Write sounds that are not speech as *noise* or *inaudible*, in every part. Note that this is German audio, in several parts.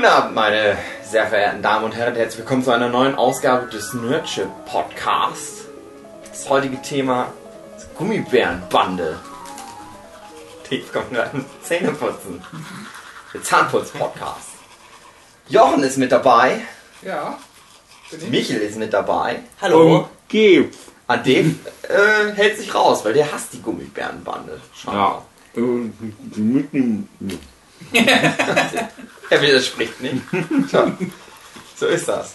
Guten Abend, meine sehr verehrten Damen und Herren. Herzlich willkommen zu einer neuen Ausgabe des Nerdship Podcasts. Das heutige Thema ist Gummibärenbande. Dave kommt gerade Zähneputzen. Der Zahnputz-Podcast. Jochen ist mit dabei. Ja. Bin ich? Michel ist mit dabei. Hallo. Gib. An dem äh, hält sich raus, weil der hasst die Gummibärenbande. Ja. Mit dem. *laughs* Er widerspricht nicht. *laughs* Tja, so ist das.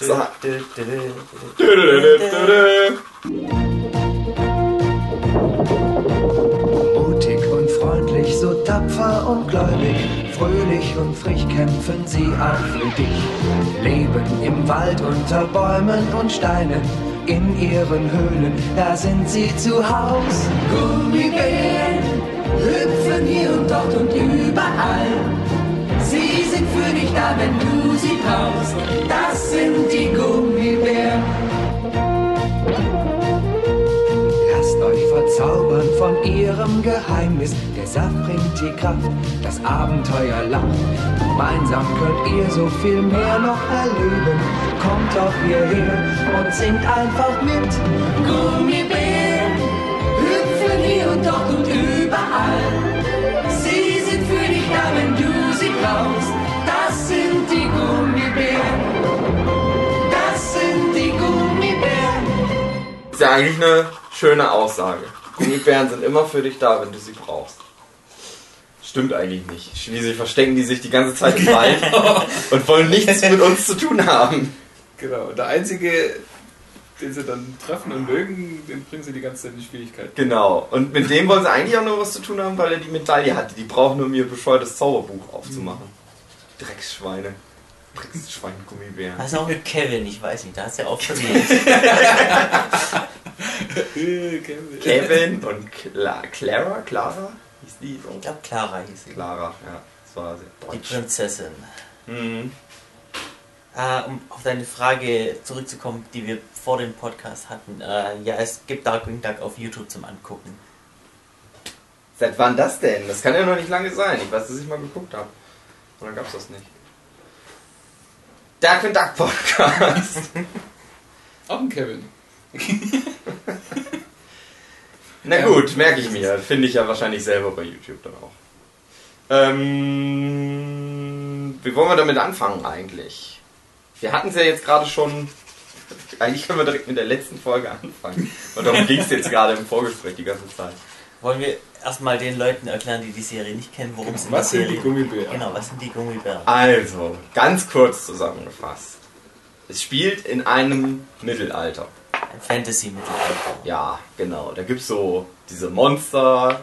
So. Tapfer und gläubig, fröhlich und frisch kämpfen sie auch für dich. Leben im Wald unter Bäumen und Steinen, in ihren Höhlen, da sind sie zu Haus. Gummibären hüpfen hier und dort und überall. Sie sind für dich da, wenn du sie brauchst. Das sind die Gummibären. Euch verzaubern von ihrem Geheimnis. Der Saft bringt die Kraft, das Abenteuer lacht. Gemeinsam könnt ihr so viel mehr noch erleben. Kommt doch hierher und singt einfach mit. Gummibären hüpfen hier und dort und überall. Sie sind für dich da, wenn du sie brauchst. Das sind die Gummibären. Das sind die Gummibären. Ist ja eigentlich eine schöne Aussage. Gummibären sind immer für dich da, wenn du sie brauchst. Stimmt eigentlich nicht. Schließlich verstecken die sich die ganze Zeit im Wald *laughs* und wollen nichts mit uns zu tun haben. Genau. Und der einzige, den sie dann treffen und mögen, den bringen sie die ganze Zeit in Schwierigkeiten. Genau. Und mit dem wollen sie eigentlich auch nur was zu tun haben, weil er die Medaille hatte. Die brauchen nur, um ihr bescheuertes Zauberbuch aufzumachen. Drecksschweine. Drecksschwein, Gummibären. Was auch mit Kevin, ich weiß nicht, da hast du ja auch *laughs* *laughs* verwirrt. Äh, Sie. Kevin und Cla Clara? Clara? Hieß die so? Ich glaube, Clara hieß sie. Clara, ja. Das war sehr Die. Prinzessin. Mhm. Äh, um auf deine Frage zurückzukommen, die wir vor dem Podcast hatten. Äh, ja, es gibt Darkwing Duck auf YouTube zum Angucken. Seit wann das denn? Das kann ja noch nicht lange sein. Ich weiß, dass ich mal geguckt habe. Und dann gab's das nicht. Dark and Duck Podcast. *laughs* Auch ein Kevin. *laughs* Na gut, merke ich mir. Finde ich ja wahrscheinlich selber bei YouTube dann auch. Ähm, wie wollen wir damit anfangen eigentlich? Wir hatten es ja jetzt gerade schon. Eigentlich können wir direkt mit der letzten Folge anfangen. Und darum ging es jetzt gerade im Vorgespräch die ganze Zeit. Wollen wir erstmal den Leuten erklären, die die Serie nicht kennen, worum es in Was der sind Serie die Gummibären? Genau, was sind die Gummibären? Also, ganz kurz zusammengefasst. Es spielt in einem Mittelalter. Ein Fantasy-Mittelalter. Ja, genau. Da gibt's so diese Monster.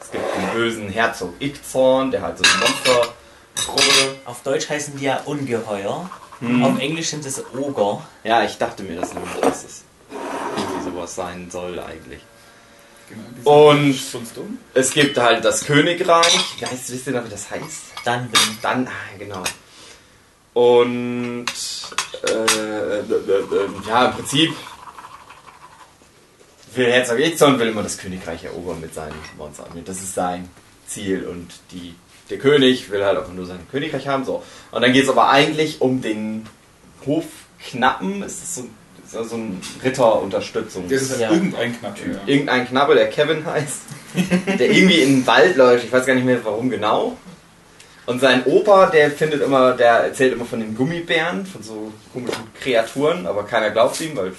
Es gibt den bösen Herzog Ickzorn, der halt so eine Monstergruppe. Auf Deutsch heißen die ja Ungeheuer. Hm. Auf Englisch sind es Oger. Ja, ich dachte mir das nämlich, dass es irgendwie sowas sein soll eigentlich. Genau. Und- sonst dumm. Es gibt halt das Königreich. Ja, wisst wisst ihr noch, wie das heißt? Dann bin Dann, ah, genau. Und äh, äh, äh, äh, ja, im Prinzip will Herzog Ickzorn will immer das Königreich erobern mit seinen Monstern. Das ist sein Ziel und die, der König will halt auch nur sein Königreich haben. So. Und dann geht es aber eigentlich um den Hofknappen. Es ist so, ist ja so ein Ritterunterstützung. Das ist Ja. irgendein Knapptyp. Ja. Irgendein Knappe, der Kevin heißt, *laughs* der irgendwie in den Wald läuft. Ich weiß gar nicht mehr warum genau. Und sein Opa, der findet immer, der erzählt immer von den Gummibären, von so komischen Kreaturen, aber keiner glaubt ihm, weil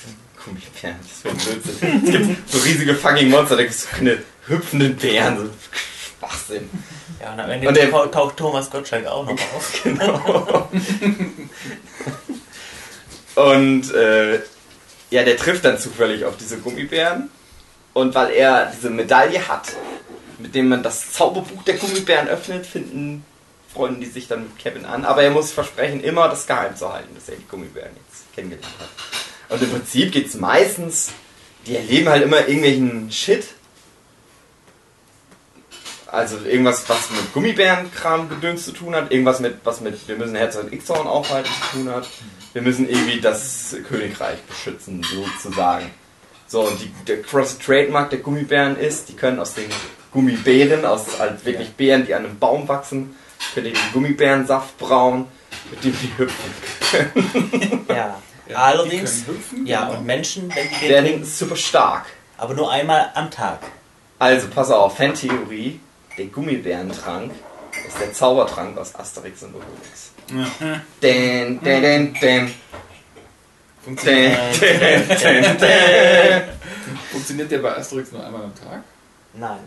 Gummibären, das wäre ein Blödsinn. *laughs* Es gibt so riesige fucking Monster, da gibt es so keine hüpfenden Bären, so Schwachsinn. Ja, und am Ende Und der- tau- taucht Thomas Gottschalk auch noch auf. *laughs* Genau. Und äh, ja, der trifft dann zufällig auf diese Gummibären. Und weil er diese Medaille hat, mit dem man das Zauberbuch der Gummibären öffnet, finden freunden die sich dann mit Kevin an. Aber er muss versprechen, immer das geheim zu halten, dass er die Gummibären jetzt kennengelernt hat. Und im Prinzip geht es meistens, die erleben halt immer irgendwelchen Shit. also irgendwas, was mit Gummibärenkram gedöns zu tun hat, irgendwas mit, was mit, wir müssen Herzog Ixorn aufhalten zu tun hat. Wir müssen irgendwie das Königreich beschützen, sozusagen. So, und die, der Cross Trademark der Gummibären ist, die können aus den Gummibären, aus halt wirklich Beeren, die an einem Baum wachsen, können die den Gummibärensaft brauen, mit dem die hüpfen. Ja. *laughs* Ja, Allerdings, hüpfen, ja, genau. und Menschen, wenn die den Werden trinken, super stark. aber nur einmal am Tag. Also, pass auf, Fantheorie, der Gummibärentrank ist der Zaubertrank aus Asterix und Obelix. Den, den, den, den, Funktioniert, den, den, den, den. funktioniert der bei Asterix nur einmal am Tag? Nein.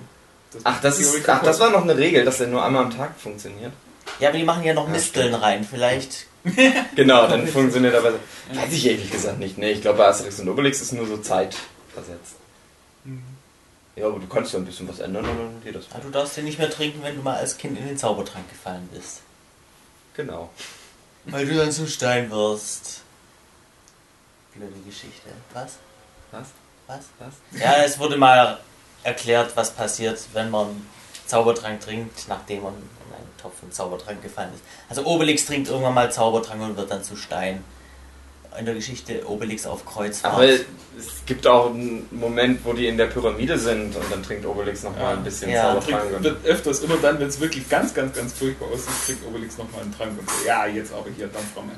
Ach, das ist, ach, das war noch eine Regel, dass der nur einmal am Tag funktioniert. Ja, aber die machen ja noch Misteln rein. Vielleicht. *laughs* Genau, dann funktioniert aber. Weiß ich ehrlich gesagt nicht. Nee, ich glaube, bei Asterix und Obelix ist nur so zeitversetzt. Ja, aber du kannst ja ein bisschen was ändern und dann geht das. Ah, du darfst den nicht mehr trinken, wenn du mal als Kind in den Zaubertrank gefallen bist. Genau. Weil du dann zu Stein wirst. Blöde Geschichte. Was? Was? Was? Was? Ja, es wurde mal erklärt, was passiert, wenn man Zaubertrank trinkt, nachdem man in einen Topf von Zaubertrank gefallen ist. Also Obelix trinkt irgendwann mal Zaubertrank und wird dann zu Stein. In der Geschichte Obelix auf Kreuzfahrt. Aber es gibt auch einen Moment, wo die in der Pyramide sind und dann trinkt Obelix nochmal Ja. ein bisschen Ja. Zaubertrank. Trinkt, und- wird öfters, immer dann, wenn es wirklich ganz, ganz, ganz furchtbar aussieht, trinkt Obelix nochmal einen Trank und so, ja, jetzt aber hier Dampframme.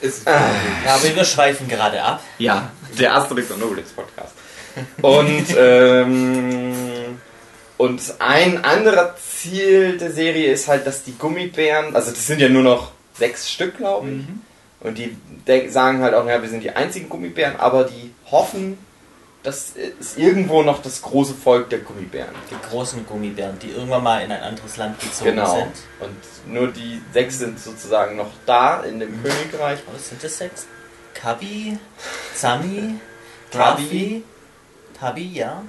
Ist Ah. ja, aber wir schweifen gerade ab. Ja, der Asterix und Obelix Podcast. Und, ähm, und ein anderer Ziel der Serie ist halt, dass die Gummibären, also das sind ja nur noch sechs Stück, glaube ich. Mhm. Und die sagen halt auch, ja, wir sind die einzigen Gummibären, aber die hoffen, dass es irgendwo noch das große Volk der Gummibären gibt. Die großen Gummibären, die irgendwann mal in ein anderes Land gezogen Genau. sind. Und nur die sechs sind sozusagen noch da in dem Königreich. Was sind das sechs? Kabi, Zami, Tabi. *laughs* Tabi, Tabi, ja.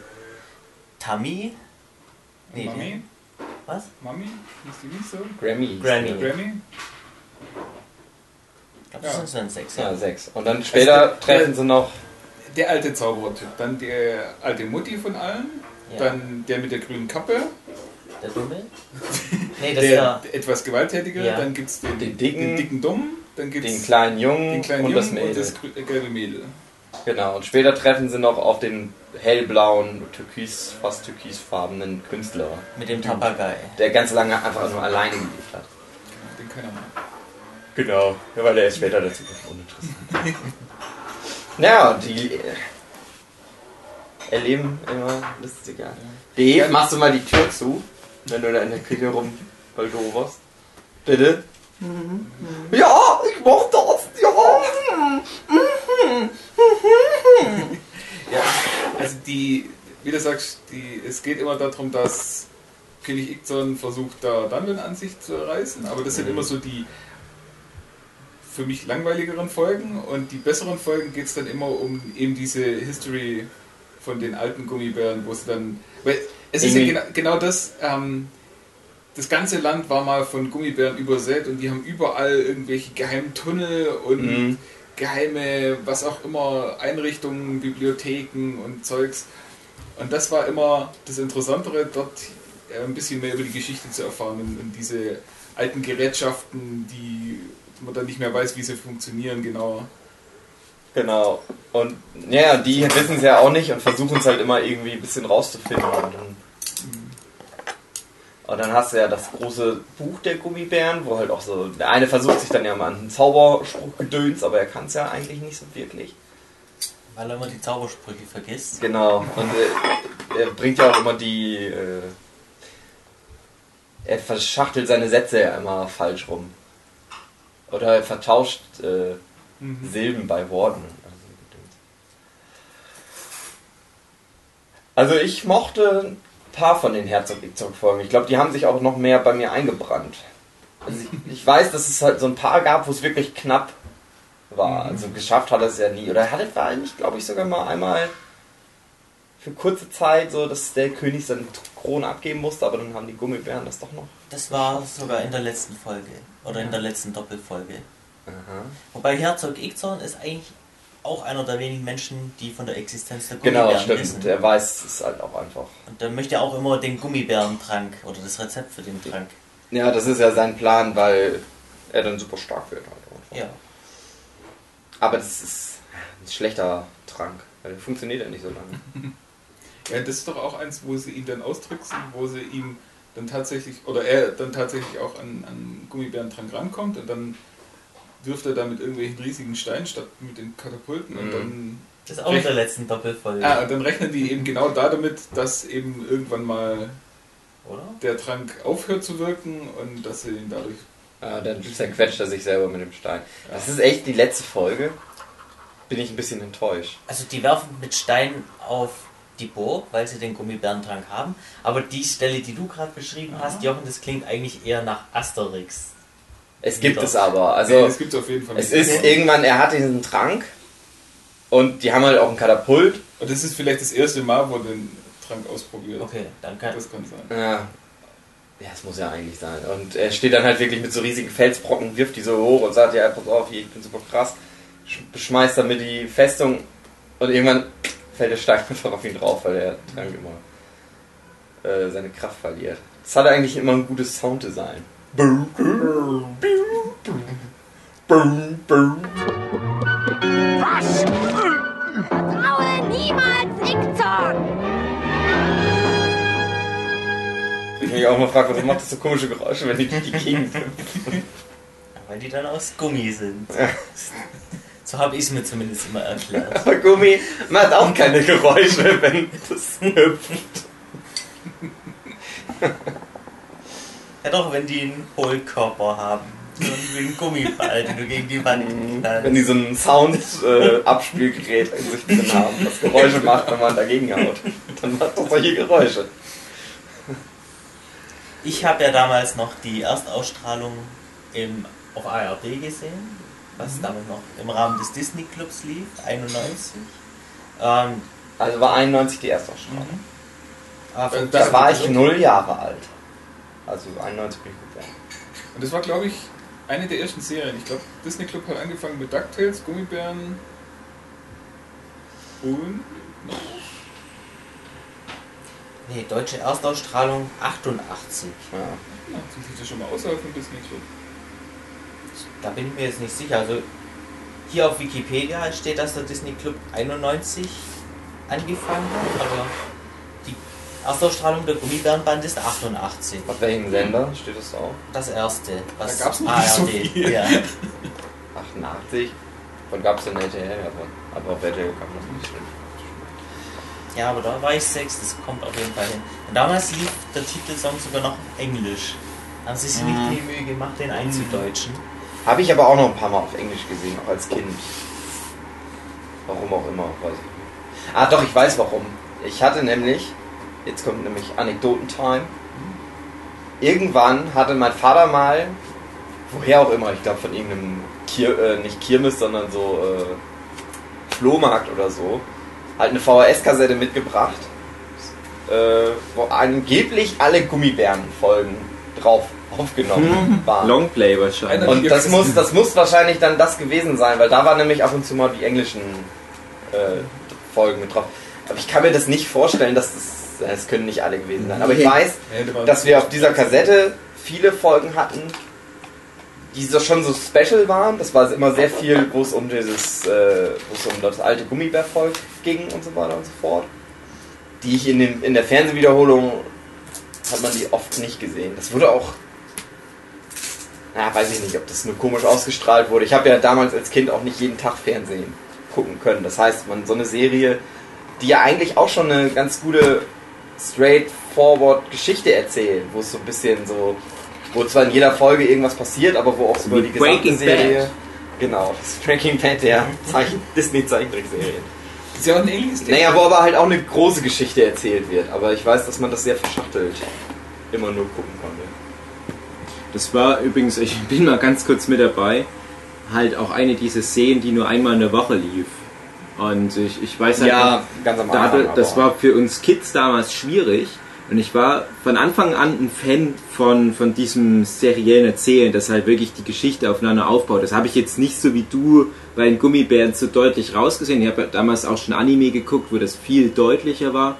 Tami. Nee, Mami? Was? Mami? Ist die nicht so? Grammy. Grammy? Ich glaube, das Ja. sind dann sechs, Ja, ja. sechs. Und dann später der- treffen sie noch Der alte Zauberertyp, dann der alte Mutti von allen, Ja. dann der mit der grünen Kappe, Der Dumme? *laughs* Nee, das der, ist ja. etwas gewalttätige, Ja. dann gibt es den, Den dicken, den dicken Dummen, dann gibt den es kleinen Jungen den kleinen und Jungen das Mädel. und das äh, gelbe Mädel. Genau, und später treffen sie noch auf den hellblauen, türkis, fast türkisfarbenen Künstler, Mit dem Papagei. der ganz lange einfach nur alleine gelebt hat. Den keiner mag. Genau, ja, weil der ist später dazu uninteressant. *laughs* ja, und die äh, erleben immer lustiger. Dave, machst du mal die Tür zu, wenn du da in der Küche rumbaldoverst? Bitte? Ja, ich mach das, ja. *laughs* Also die, wie du sagst, die, es geht immer darum, dass König Ixon versucht, da Dungeon an sich zu reißen, aber das sind Mhm. immer so die für mich langweiligeren Folgen und die besseren Folgen geht es dann immer um eben diese History von den alten Gummibären, wo es dann, weil es ist ja genau, genau das, ähm, das ganze Land war mal von Gummibären übersät und die haben überall irgendwelche geheimen Tunnel und Mhm. Geheime, was auch immer, Einrichtungen, Bibliotheken und Zeugs. Und das war immer das Interessantere, dort äh, ein bisschen mehr über die Geschichte zu erfahren und, diese alten Gerätschaften, die man dann nicht mehr weiß, wie sie funktionieren, genau. Genau. Und ja, die wissen es ja auch nicht und versuchen es halt immer irgendwie ein bisschen rauszufinden. Und und dann hast du ja das große Buch der Gummibären, wo halt auch so, der eine versucht sich dann ja mal an einen Zauberspruch gedöns, aber er kann es ja eigentlich nicht so wirklich. Weil er immer die Zaubersprüche vergisst. Genau. Und äh, er bringt ja auch immer die, äh, er verschachtelt seine Sätze ja immer falsch rum. Oder er vertauscht äh, Mhm. Silben bei Worten. Also ich mochte paar von den Herzog Itzog Folgen. Ich glaube, die haben sich auch noch mehr bei mir eingebrannt. Also ich, ich weiß, dass es halt so ein paar gab, wo es wirklich knapp war. Also geschafft hat er es ja nie. Oder hat er war nicht, glaube ich, sogar mal einmal für kurze Zeit so, dass der König seine Krone abgeben musste, aber dann haben die Gummibären das doch noch. Das war sogar in der letzten Folge. Oder in der letzten Doppelfolge. Aha. Wobei Herzog Ixorn ist eigentlich auch einer der wenigen Menschen, die von der Existenz der Genau, Gummibären stimmt. wissen. Der weiß es halt auch einfach. Und der möchte auch immer den Gummibärentrank oder das Rezept für den Trank. Ja, das ist ja sein Plan, weil er dann super stark wird halt. einfach. Ja. Aber das ist ein schlechter Trank. Weil der funktioniert ja nicht so lange. *laughs* Ja, das ist doch auch eins, wo sie ihn dann austricksen, wo sie ihm dann tatsächlich, oder er dann tatsächlich auch an, an Gummibärentrank rankommt und dann wirft er da mit irgendwelchen riesigen Steinen statt mit den Katapulten und Mhm. dann, Das ist auch in der letzten Doppelfolge. ah, und dann rechnen die eben genau da damit, dass eben irgendwann mal Oder? der Trank aufhört zu wirken und dass sie ihn dadurch. Ja, dann zerquetscht er sich selber mit dem Stein. Das ist echt die letzte Folge. Bin ich ein bisschen enttäuscht. Also die werfen mit Steinen auf die Burg, weil sie den Gummibärentrank haben. Aber die Stelle, die du gerade beschrieben hast, Jochen, das klingt eigentlich eher nach Asterix. Es gibt es aber. nee, Also gibt es auf jeden Fall es ist irgendwann, er hat diesen Trank und die haben halt auch einen Katapult. Und das ist vielleicht das erste Mal, wo er den Trank ausprobiert. Okay, dann kann. Das kann sein. Ja. Ja, es muss ja eigentlich sein. Und er steht dann halt wirklich mit so riesigen Felsbrocken, wirft die so hoch und sagt, ja, pass auf, ich bin super krass. Sch- Schmeißt damit die Festung und irgendwann fällt der Stein *laughs* einfach auf ihn drauf, weil der Trank immer äh, seine Kraft verliert. Das hat eigentlich immer ein gutes Sounddesign. Was? Traue niemals Ickzorn! Ich mich auch mal frage, warum macht das so komische Geräusche, wenn die durch die Gegend *laughs* hüpfen? Weil die dann aus Gummi sind. *laughs* So habe ich es mir zumindest immer erklärt. Aber Gummi macht auch keine Geräusche, wenn das *laughs* hüpft. Ja doch, wenn die einen Hohlkörper haben. So wie ein Gummiball, den du gegen die Wand Wenn knallst. die so ein Sound-Abspielgerät in sich drin *laughs* haben, das Geräusche macht, wenn man dagegen haut, dann macht das solche Geräusche. Ich habe ja damals noch die Erstausstrahlung im, auf ARD gesehen, was damit noch im Rahmen des Disney Clubs lief, 91. Ähm, Also war 91 die erste Ausstrahlung. aber Äh, Da war ich null Jahre alt. Also 91 bin ich geboren. Und das war, glaube ich, eine der ersten Serien. Ich glaube, Disney Club hat angefangen mit DuckTales, Gummibären und nee, deutsche Erstausstrahlung 88. Ja. ja, sind sich das schon mal außerhalb von Disney Club. Da bin ich mir jetzt nicht sicher. Also hier auf Wikipedia steht, dass der Disney Club 91 angefangen hat, aber Erstausstrahlung der Gummibärenband ist 88. Auf welchem Sender steht das auch? Das erste. Was Da gab's noch nicht so ARD, viel. Ja. 88. Wann gab es denn RTL? davon? Aber auf RTL kam das nicht stimmt. ja, aber da war ich sechs, das kommt auf jeden Fall hin. Und damals lief der Titelsong sogar noch auf Englisch. Haben sie sich nicht die Mühe gemacht, den einzudeutschen. Habe ich aber auch noch ein paar Mal auf Englisch gesehen, auch als Kind. Warum auch immer, weiß ich nicht. Ah, doch, ich weiß warum. Ich hatte nämlich, jetzt kommt nämlich Anekdotentime. Irgendwann hatte mein Vater mal, woher auch immer, ich glaube von irgendeinem Kir äh, nicht Kirmes, sondern so äh, Flohmarkt oder so, halt eine VHS-Kassette mitgebracht, äh, wo angeblich alle Gummibären-Folgen drauf aufgenommen waren. Longplay wahrscheinlich. Und das muss, das muss wahrscheinlich dann das gewesen sein, weil da waren nämlich ab und zu mal die englischen äh, Folgen mit drauf. Aber ich kann mir das nicht vorstellen, dass das, es können nicht alle gewesen sein. Aber ich weiß, dass wir auf dieser Kassette viele Folgen hatten, die so schon so special waren. Das war immer sehr viel, wo es um dieses, äh, wo es um das alte Gummibärvolk ging und so weiter und so fort. Die ich in, dem, in der Fernsehwiederholung hat man die oft nicht gesehen. Das wurde auch na, weiß ich nicht, ob das nur komisch ausgestrahlt wurde. Ich habe ja damals als Kind auch nicht jeden Tag Fernsehen gucken können. Das heißt, man so eine Serie, die ja eigentlich auch schon eine ganz gute straightforward Geschichte erzählt, wo es so ein bisschen so, wo zwar in jeder Folge irgendwas passiert, aber wo auch so über die gesamte Breaking Serie. Bad. Genau, das Breaking Bad der Zeichen, Disney Zeichentrickserien. Das ist ja auch ein ähnliches Ding. Naja, wo aber halt auch eine große Geschichte erzählt wird. Aber ich weiß, dass man das sehr verschachtelt immer nur gucken konnte. Das war übrigens, ich bin mal ganz kurz mit dabei, halt auch eine dieser Szenen, die nur einmal in der Woche lief. Und ich, ich weiß halt, Ja, ganz am da Anfang. hatte, das war für uns Kids damals schwierig, Und ich war von Anfang an ein Fan von, von diesem seriellen Erzählen, das halt wirklich die Geschichte aufeinander aufbaut. Das habe ich jetzt nicht so wie du bei den Gummibären so deutlich rausgesehen. Ich habe damals auch schon Anime geguckt, wo das viel deutlicher war.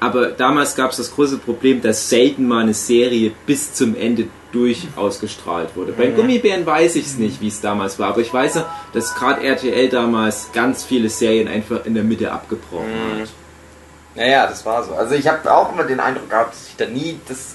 Aber damals gab es das große Problem, dass selten mal eine Serie bis zum Ende durch ausgestrahlt wurde. Bei den Gummibären weiß ich es nicht, wie es damals war, aber ich weiß ja, dass gerade RTL damals ganz viele Serien einfach in der Mitte abgebrochen hat. Naja, das war so. Also ich habe auch immer den Eindruck gehabt, dass ich da nie das.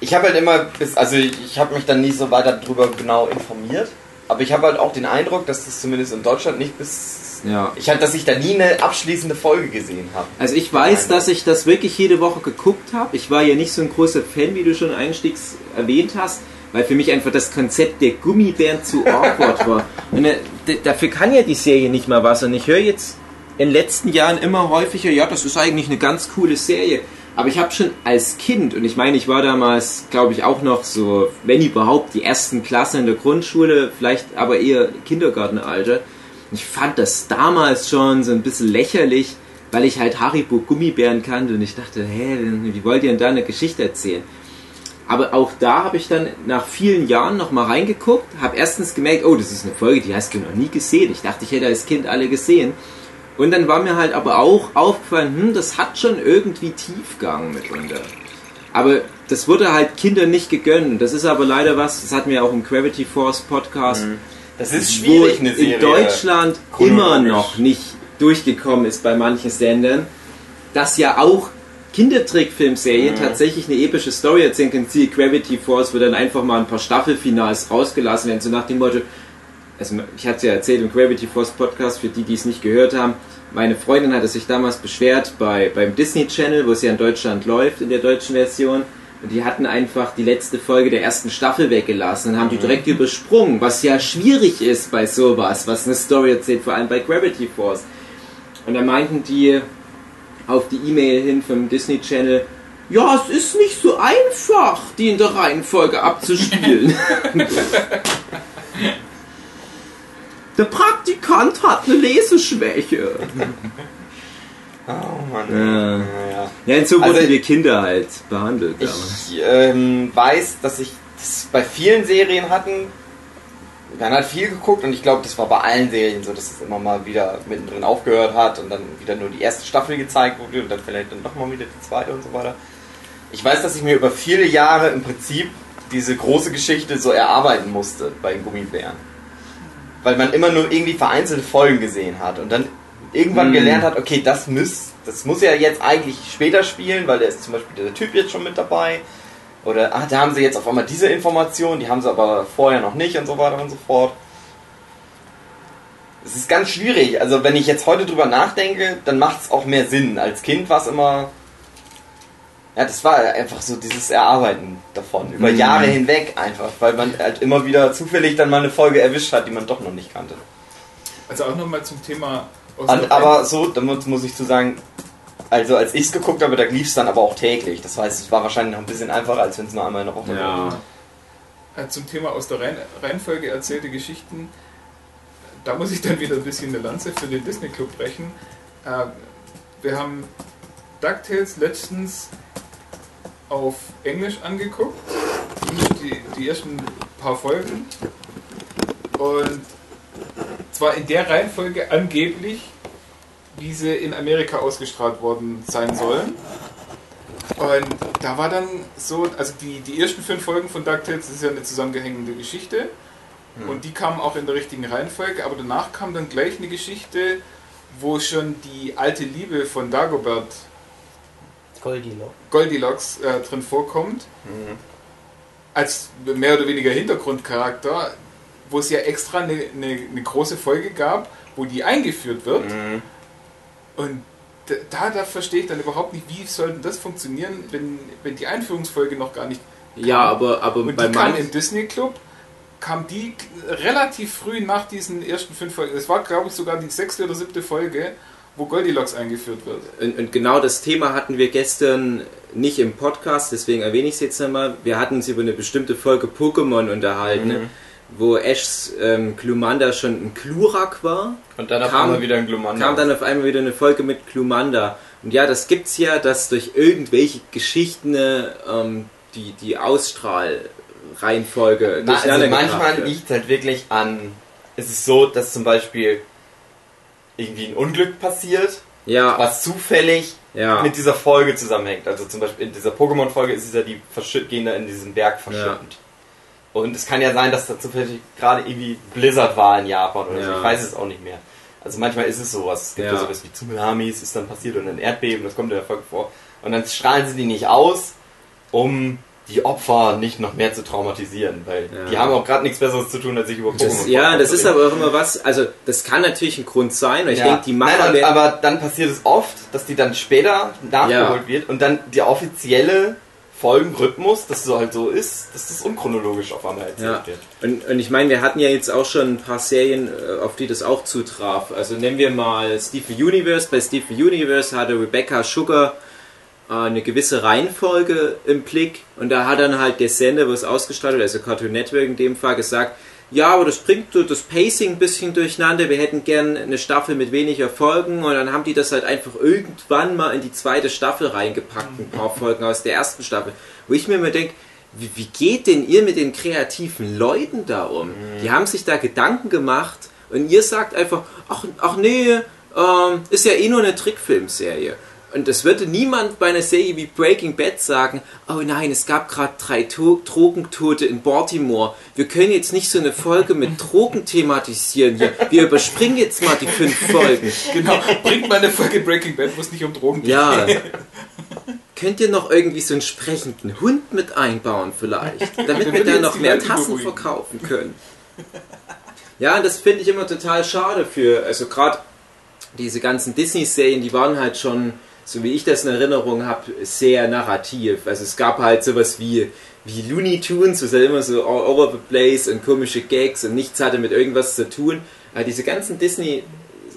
Ich habe halt immer bis, also ich habe mich dann nie so weiter drüber genau informiert. Aber ich habe halt auch den Eindruck, dass das zumindest in Deutschland nicht bis. Ja. Ich halt, dass ich da nie eine abschließende Folge gesehen habe. Also ich weiß, dass ich das wirklich jede Woche geguckt habe. Ich war ja nicht so ein großer Fan, wie du schon einstiegs erwähnt hast, weil für mich einfach das Konzept der Gummibären zu awkward war. *laughs* Und äh, dafür kann ja die Serie nicht mal was. Und ich höre jetzt in den letzten Jahren immer häufiger, ja, das ist eigentlich eine ganz coole Serie. Aber ich habe schon als Kind, und ich meine, ich war damals, glaube ich, auch noch so, wenn überhaupt, die ersten Klasse in der Grundschule, vielleicht aber eher Kindergartenalter. Ich fand das damals schon so ein bisschen lächerlich, weil ich halt Haribo Gummibären kannte und ich dachte, hä, wie wollt ihr denn da eine Geschichte erzählen? Aber auch da habe ich dann nach vielen Jahren nochmal reingeguckt, habe erstens gemerkt, oh, das ist eine Folge, die hast du noch nie gesehen. Ich dachte, ich hätte als Kind alle gesehen. Und dann war mir halt aber auch aufgefallen, hm, das hat schon irgendwie Tiefgang mitunter. Aber das wurde halt Kindern nicht gegönnt. Das ist aber leider was, das hatten wir auch im Gravity Force Podcast, Das ist schwierig, eine Serie. in Deutschland immer noch nicht durchgekommen ist bei manchen Sendern, dass ja auch Kindertrickfilmserien Mhm. tatsächlich eine epische Story erzählen können. Siehe Gravity Force, wo dann einfach mal ein paar Staffelfinals rausgelassen werden, so nach dem Motto, also ich hatte es ja erzählt im Gravity Force Podcast, für die, die es nicht gehört haben, meine Freundin hatte sich damals beschwert bei, beim Disney Channel, wo es ja in Deutschland läuft, in der deutschen Version. Und die hatten einfach die letzte Folge der ersten Staffel weggelassen und haben die direkt übersprungen, was ja schwierig ist bei sowas, was eine Story erzählt, vor allem bei Gravity Force. Und da meinten die auf die E-Mail hin vom Disney Channel, ja, es ist nicht so einfach, die in der Reihenfolge abzuspielen. *laughs* der Praktikant hat eine Leseschwäche. *laughs* Oh Mann. Ja. Ja. Ja, und so Also- wurden wir Kinder halt behandelt. damals. Ich ähm, weiß, dass ich das bei vielen Serien hatten. Man hat viel geguckt und ich glaube, das war bei allen Serien so, dass es immer mal wieder mittendrin aufgehört hat und dann wieder nur die erste Staffel gezeigt wurde und dann vielleicht dann nochmal wieder die zweite und so weiter. Ich weiß, dass ich mir über viele Jahre im Prinzip diese große Geschichte so erarbeiten musste bei den Gummibären. Weil man immer nur irgendwie vereinzelte Folgen gesehen hat und dann irgendwann Hm. gelernt hat, okay, das muss, das muss ja jetzt eigentlich später spielen, weil da ist zum Beispiel der Typ jetzt schon mit dabei. Oder, ah, da haben sie jetzt auf einmal diese Information, die haben sie aber vorher noch nicht und so weiter und so fort. Es ist ganz schwierig. Also, wenn ich jetzt heute drüber nachdenke, dann macht es auch mehr Sinn. Als Kind war es immer. Ja, das war einfach so dieses Erarbeiten davon. Über Mhm. Jahre hinweg einfach. Weil man halt immer wieder zufällig dann mal eine Folge erwischt hat, die man doch noch nicht kannte. Also auch nochmal zum Thema. Und, aber so, damit muss ich zu sagen, also als ich es geguckt habe, da lief es dann aber auch täglich. Das heißt, es war wahrscheinlich noch ein bisschen einfacher, als wenn es nur einmal in der Woche Ja. lief. Äh, zum Thema aus der Reihen Reihenfolge erzählte Geschichten, da muss ich dann wieder ein bisschen eine Lanze für den Disney Club brechen. Äh, wir haben DuckTales letztens auf Englisch angeguckt, die, die ersten paar Folgen. Und zwar in der Reihenfolge angeblich, wie sie in Amerika ausgestrahlt worden sein sollen. Und da war dann so, also die, die ersten fünf Folgen von DuckTales, das ist ja eine zusammengehängende Geschichte. Und die kamen auch in der richtigen Reihenfolge, aber danach kam dann gleich eine Geschichte, wo schon die alte Liebe von Dagobert Goldilocks. Goldilocks äh, drin vorkommt. Als mehr oder weniger Hintergrundcharakter, wo es ja extra eine, eine, eine große Folge gab, wo die eingeführt wird. Mhm. Und da, da verstehe ich dann überhaupt nicht, wie soll denn das funktionieren, wenn, wenn die Einführungsfolge noch gar nicht Ja, aber, aber und bei kam manchen. im Disney Club, kam die relativ früh nach diesen ersten fünf Folgen. Es war, glaube ich, sogar die sechste oder siebte Folge, wo Goldilocks eingeführt wird. Und, und genau das Thema hatten wir gestern nicht im Podcast, deswegen erwähne ich es jetzt einmal. Wir hatten uns über eine bestimmte Folge Pokémon unterhalten, ne? Wo Ashs ähm, Glumanda schon ein Klurak war. Und dann auf Kam- einmal wieder ein Glumanda. kam dann auf einmal wieder eine Folge mit Glumanda. Und ja, das gibt's ja, dass durch irgendwelche Geschichten ähm, die, die Ausstrahlreihenfolge Na, also manchmal liegt es halt wirklich an. Es ist so, dass zum Beispiel irgendwie ein Unglück passiert, Ja, was zufällig ja. mit dieser Folge zusammenhängt. Also zum Beispiel in dieser Pokémon-Folge ist es ja die verschütt, gehen da in diesen Berg verschüttend. Und es kann ja sein, dass da zufällig gerade irgendwie Blizzard war in Japan oder so. Ja. Ich weiß es auch nicht mehr. Also manchmal ist es sowas. Es gibt ja, Ja. sowas wie Tsunamis, ist dann passiert und ein Erdbeben, das kommt in der Folge vor. Und dann strahlen sie die nicht aus, um die Opfer nicht noch mehr zu traumatisieren, weil Ja. die haben auch gerade nichts Besseres zu tun, als sich über Pokémon Das, ja, das ist aber auch immer was, also das kann natürlich ein Grund sein, weil ich Ja. denke, die Macher Nein, werden... aber dann passiert es oft, dass die dann später nachgeholt wird und dann der offizielle Folgenrhythmus, dass so halt so ist, dass das unchronologisch auf einmal erzählt Ja. wird. Und, und ich meine, wir hatten ja jetzt auch schon ein paar Serien, äh, auf die das auch zutraf. Also nehmen wir mal Steven Universe. Bei Steven Universe hatte Rebecca Sugar äh, eine gewisse Reihenfolge im Blick und da hat dann halt der Sender, wo es ausgestrahlt wird, also Cartoon Network in dem Fall, gesagt, ja, aber das bringt so das Pacing ein bisschen durcheinander, wir hätten gern eine Staffel mit weniger Folgen und dann haben die das halt einfach irgendwann mal in die zweite Staffel reingepackt, ein paar Folgen aus der ersten Staffel. Wo ich mir immer denke, wie, wie geht denn ihr mit den kreativen Leuten da um? Die haben sich da Gedanken gemacht und ihr sagt einfach, ach, ach nee, ähm, ist ja eh nur eine Trickfilmserie. Und es würde niemand bei einer Serie wie Breaking Bad sagen, oh nein, es gab gerade drei to Drogentote in Baltimore. Wir können jetzt nicht so eine Folge mit *laughs* Drogen thematisieren hier. Wir überspringen jetzt mal die fünf Folgen. Genau, bringt mal eine Folge Breaking Bad, wo es nicht um Drogen geht. Ja. *laughs* Könnt ihr noch irgendwie so einen sprechenden Hund mit einbauen vielleicht? Damit wir da noch mehr Tassen beruhigen. verkaufen können. Ja, das finde ich immer total schade für, also gerade diese ganzen Disney-Serien, die waren halt schon, so wie ich das in Erinnerung habe, sehr narrativ. Also es gab halt sowas wie, wie Looney Tunes, was halt immer so all over the place und komische Gags und nichts hatte mit irgendwas zu tun. Aber diese ganzen Disney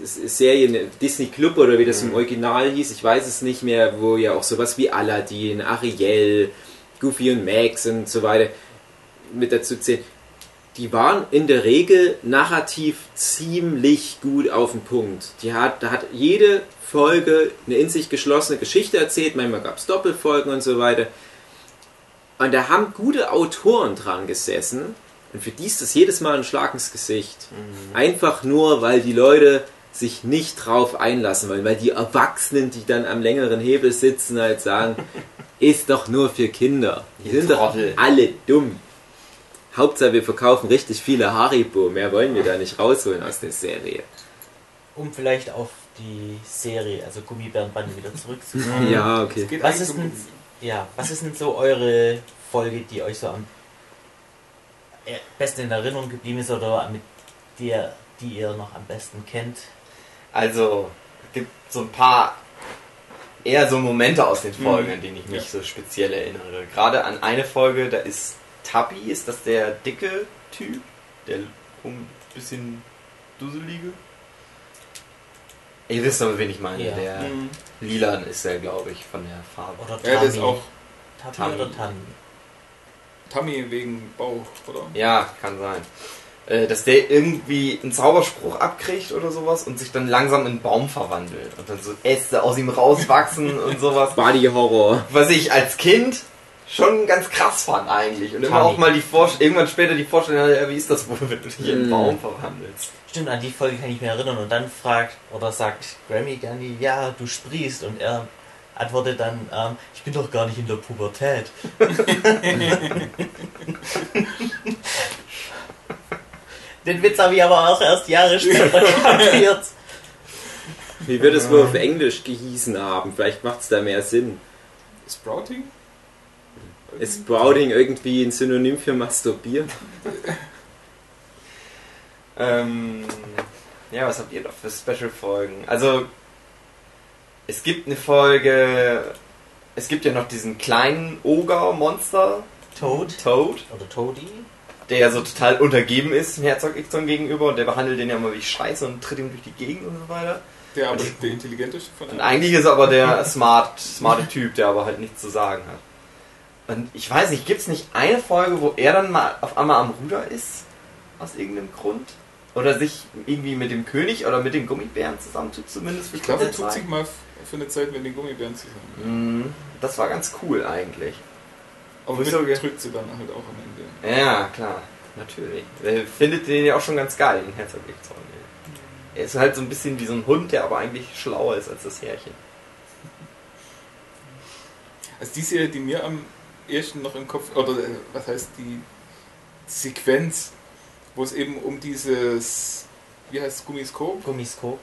Serien, Disney Club oder wie das im Original hieß, ich weiß es nicht mehr, wo ja auch sowas wie Aladdin, Ariel, Goofy und Max und so weiter mit dazu zählen. Die waren in der Regel narrativ ziemlich gut auf den Punkt. Die hat, da hat jede Folge eine in sich geschlossene Geschichte erzählt, manchmal gab es Doppelfolgen und so weiter. Und da haben gute Autoren dran gesessen und für die ist das jedes Mal ein Schlag ins Gesicht. Einfach nur, weil die Leute sich nicht drauf einlassen wollen, weil die Erwachsenen, die dann am längeren Hebel sitzen, halt sagen, *laughs* ist doch nur für Kinder. Die sind doch alle dumm. Hauptsache wir verkaufen richtig viele Haribo, mehr wollen wir da nicht rausholen aus der Serie. Um vielleicht auf die Serie, also Gummibärenbande wieder zurückzukommen. Ja, okay. Was ist denn, ja, was ist denn so eure Folge, die euch so am äh, besten in Erinnerung geblieben ist oder mit der, die ihr noch am besten kennt? Also, es gibt so ein paar eher so Momente aus den Folgen, Mhm. an denen ich mich Ja. so speziell erinnere. Gerade an eine Folge, da ist Tabi, ist das der dicke Typ, der ein bisschen dusselige? Ihr wisst aber, wen ich meine. Ja. Der Mhm. Lilan ist der, glaube ich, von der Farbe. Oder Ja, das ist Tami? auch Tami Tami. oder Tami? Tammy wegen Bauch, oder? Ja, kann sein. Äh, Dass der irgendwie einen Zauberspruch abkriegt oder sowas und sich dann langsam in einen Baum verwandelt und dann so Äste aus ihm rauswachsen und sowas. *laughs* Body Horror. Was ich als Kind schon ganz krass fand eigentlich. Und immer Tami. auch mal die Vorstellung, irgendwann später die Vorstellung, ja, wie ist das wohl, wenn du dich in einen Mm. Baum verwandelst? Stimmt, an die Folge kann ich mich erinnern und dann fragt oder sagt Grammy Gandhi, ja, du sprießt und er antwortet dann, ähm, ich bin doch gar nicht in der Pubertät. *laughs* Den Witz habe ich aber auch erst Jahre später *laughs* kapiert. Wie wird es wohl auf Englisch gehießen haben? Vielleicht macht es da mehr Sinn. Sprouting? Ist Sprouting irgendwie ein Synonym für Masturbieren? Ähm, ja, was habt ihr noch für Special-Folgen? Also, es gibt eine Folge, es gibt ja noch diesen kleinen Oger-Monster, Toad Toad, oder Toadie. der ja so total untergeben ist dem Herzog Ixon gegenüber und der behandelt den ja immer wie Scheiße und tritt ihm durch die Gegend und so weiter. Der aber der intelligenteste von Und eigentlich ist er aber der *laughs* smart, smarte Typ, der aber halt nichts zu sagen hat. Und ich weiß nicht, gibt es nicht eine Folge, wo er dann mal auf einmal am Ruder ist? Aus irgendeinem Grund? Oder sich irgendwie mit dem König oder mit den Gummibären zusammentut, zumindest für Ich glaube, er tut sich mal für eine Zeit mit den Gummibären zusammen. Mhm. Das war ganz cool eigentlich. Aber er ge- drückt sie dann halt auch am Ende. Ja, klar, natürlich. Er findet den ja auch schon ganz geil, den Herzog Victor. Er ist halt so ein bisschen wie so ein Hund, der aber eigentlich schlauer ist als das Härchen. Also die Serie, die mir am ehesten noch im Kopf, oder äh, was heißt die Sequenz, wo es eben um dieses, wie heißt es, Gummiskop Gummiskop.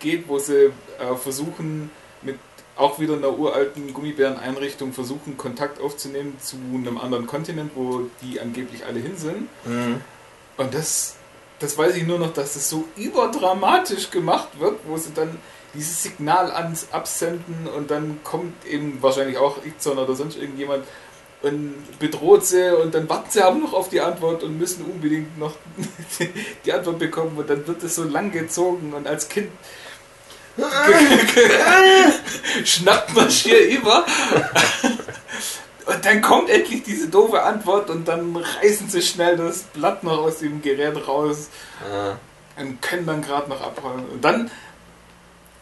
geht, wo sie äh, versuchen, mit auch wieder einer uralten Gummibäreneinrichtung versuchen, Kontakt aufzunehmen zu einem anderen Kontinent, wo die angeblich alle hin sind. Und das, das weiß ich nur noch, dass das so überdramatisch gemacht wird, wo sie dann dieses Signal ans absenden und dann kommt eben wahrscheinlich auch Ixon oder sonst irgendjemand und bedroht sie und dann warten sie aber noch auf die Antwort und müssen unbedingt noch *laughs* die Antwort bekommen und dann wird es so lang gezogen und als Kind *laughs* schnappt man schier über und dann kommt endlich diese doofe Antwort und dann reißen sie schnell das Blatt noch aus dem Gerät raus Ah. und können dann gerade noch abräumen. Und dann,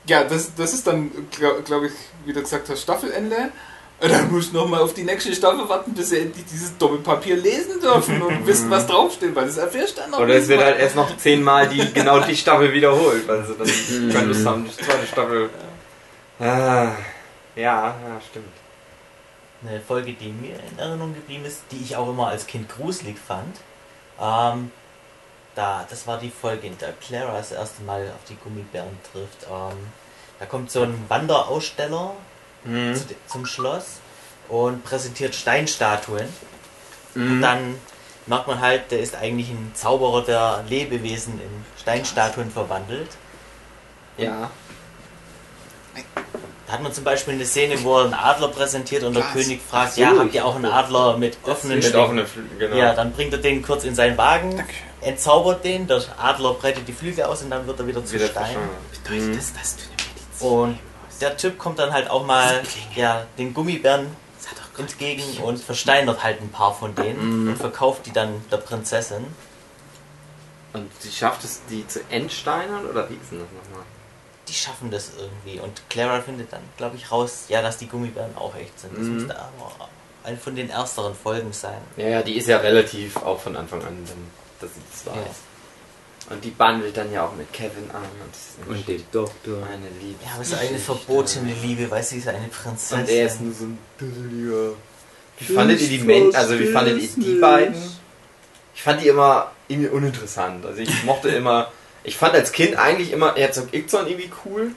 ja, das, das ist dann, glaube glaub ich, wie du gesagt hast, Staffelende. *laughs* Und dann musst du nochmal auf die nächste Staffel warten, bis sie endlich dieses Doppelpapier lesen dürfen und *laughs* wissen, was draufsteht, weil das erfährst du dann noch Oder es wird halt erst noch zehnmal die, genau die Staffel wiederholt, weil sie dann *laughs* keine Lust haben, die zweite Staffel. Ah, ja, ja, stimmt. Eine Folge, die mir in Erinnerung geblieben ist, die ich auch immer als Kind gruselig fand. Ähm, da, das war die Folge, in der Clara das erste Mal auf die Gummibären trifft. Ähm, da kommt so ein Wanderaussteller Mhm. zu, zum Schloss und präsentiert Steinstatuen. Und Mhm. dann merkt man halt, der ist eigentlich ein Zauberer, der Lebewesen in Steinstatuen verwandelt. Ja. Da hat man zum Beispiel eine Szene, wo er einen Adler präsentiert und der. König fragt, so, ja, habt ihr auch einen Adler mit offenen Flügeln, genau. Ja, dann bringt er den kurz in seinen Wagen, entzaubert den, der Adler breitet die Flügel aus und dann wird er wieder zu Wieder Stein. verstanden. Mhm. Das, das du Und der Typ kommt dann halt auch mal ja, den Gummibären entgegen und versteinert halt ein paar von denen Mhm. und verkauft die dann der Prinzessin. Und sie schafft es, die zu entsteinern? Oder wie ist denn das nochmal? Die schaffen das irgendwie und Clara findet dann, glaube ich, raus, ja, dass die Gummibären auch echt sind. Das Mhm. müsste aber eine von den ersteren Folgen sein. Ja, ja, die ist ja relativ auch von Anfang an, dann, dass sie das weiß. Und die bandelt dann ja auch mit Kevin an. Und, Und den Doktor. eine Liebe. Ja, aber es ist eine verbotene Liebe, weil sie ist eine Prinzessin. Und er ist nur so ein dusseliger. Wie fandet ihr die Men also wie fandet ihr die beiden? Ich fand die immer irgendwie uninteressant. Also ich mochte immer, ich fand als Kind eigentlich immer Herzog Ixon irgendwie cool.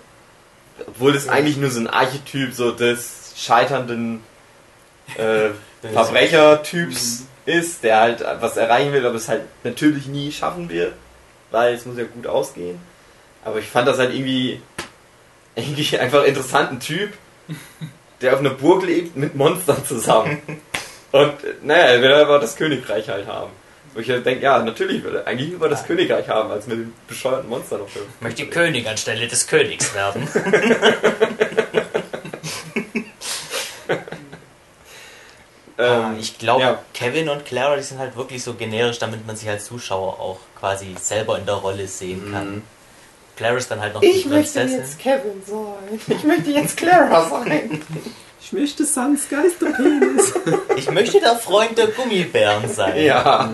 Obwohl das eigentlich nur so ein Archetyp so des scheiternden äh, *laughs* Verbrechertyps ist, der halt was erreichen will, aber es halt natürlich nie schaffen wird, weil es muss ja gut ausgehen. Aber ich fand das halt irgendwie, irgendwie *laughs* einfach interessanten Typ, *laughs* der auf einer Burg lebt mit Monstern zusammen. Und äh, naja, er will aber das Königreich halt haben. Wo ich halt denke, ja, natürlich er eigentlich lieber das Königreich haben, als mit dem bescheuerten Monster noch. Ich möchte König anstelle des Königs werden. *laughs* Ähm, ich glaube, ja. Kevin und Clara, die sind halt wirklich so generisch, damit man sich als Zuschauer auch quasi selber in der Rolle sehen kann. Mhm. Clara ist dann halt noch die Prinzessin. Kevin sein. Ich möchte jetzt Clara sein. Ich möchte Sans Geisterpenis. Ich möchte der Freund der Gummibären sein. Ja.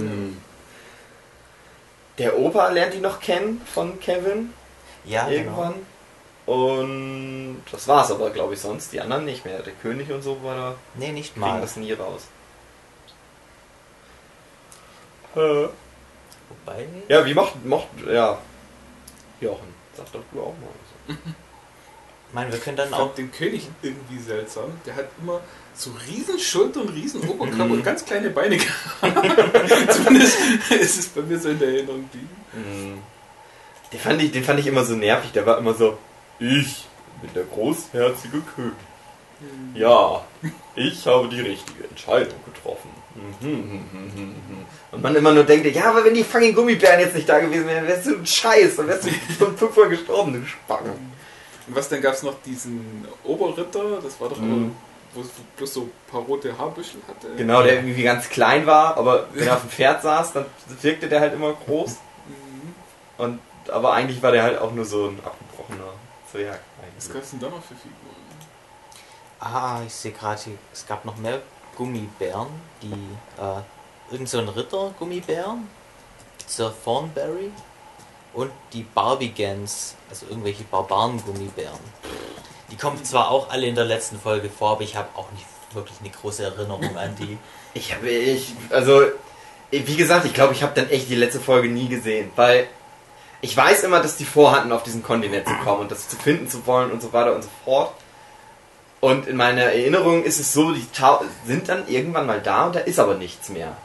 Der Opa lernt ihn noch kennen von Kevin ja irgendwann. genau. Und das war's aber, glaube ich, sonst. Die anderen nicht mehr. Der König und so war da, Nee, nicht kriegen mal. das nie raus. Wobei, Ja, wie macht, macht, ja. Jochen, sag doch du auch mal. was. ich meine, wir können dann Ich auch fand den König irgendwie seltsam. Der hat immer so riesen Schulter und riesen Oberkörper und ganz kleine Beine *laughs* gehabt. Zumindest ist es bei mir so in der Erinnerung geblieben. Mhm. Den fand, ich, den fand ich immer so nervig. Der war immer so, ich bin der großherzige König. Ja, ich habe die richtige Entscheidung getroffen. Mhm, mhm, mhm, mhm. Und man immer nur denkt, ja, aber wenn die fucking Gummibären jetzt nicht da gewesen wären, wärst du ein Scheiß. Dann wärst du schon fünfmal gestorben, du Spacken. Und was dann gab es noch diesen Oberritter, das war doch Mhm. Wo es bloß so ein paar rote Haarbüschel hatte. Genau, der irgendwie ganz klein war, aber wenn er auf dem Pferd saß, dann wirkte der halt immer groß. Mhm. Und, aber eigentlich war der halt auch nur so ein abgebrochener Zwerg. Was gab es denn da noch für Figuren? Ah, ich sehe gerade, hier, es gab noch mehr Gummibären, die, äh, irgend so ein Ritter Gummibären, Sir Thornberry und die Barbigans, also irgendwelche Barbaren Gummibären. Die kommen zwar auch alle in der letzten Folge vor, aber ich habe auch nicht wirklich eine große Erinnerung an die. *laughs* Ich habe, ich, also, wie gesagt, ich glaube, ich habe dann echt die letzte Folge nie gesehen, weil ich weiß immer, dass die vorhatten, auf diesen Kontinent zu kommen und das zu finden zu wollen und so weiter und so fort. Und in meiner Erinnerung ist es so, die tau- sind dann irgendwann mal da und da ist aber nichts mehr.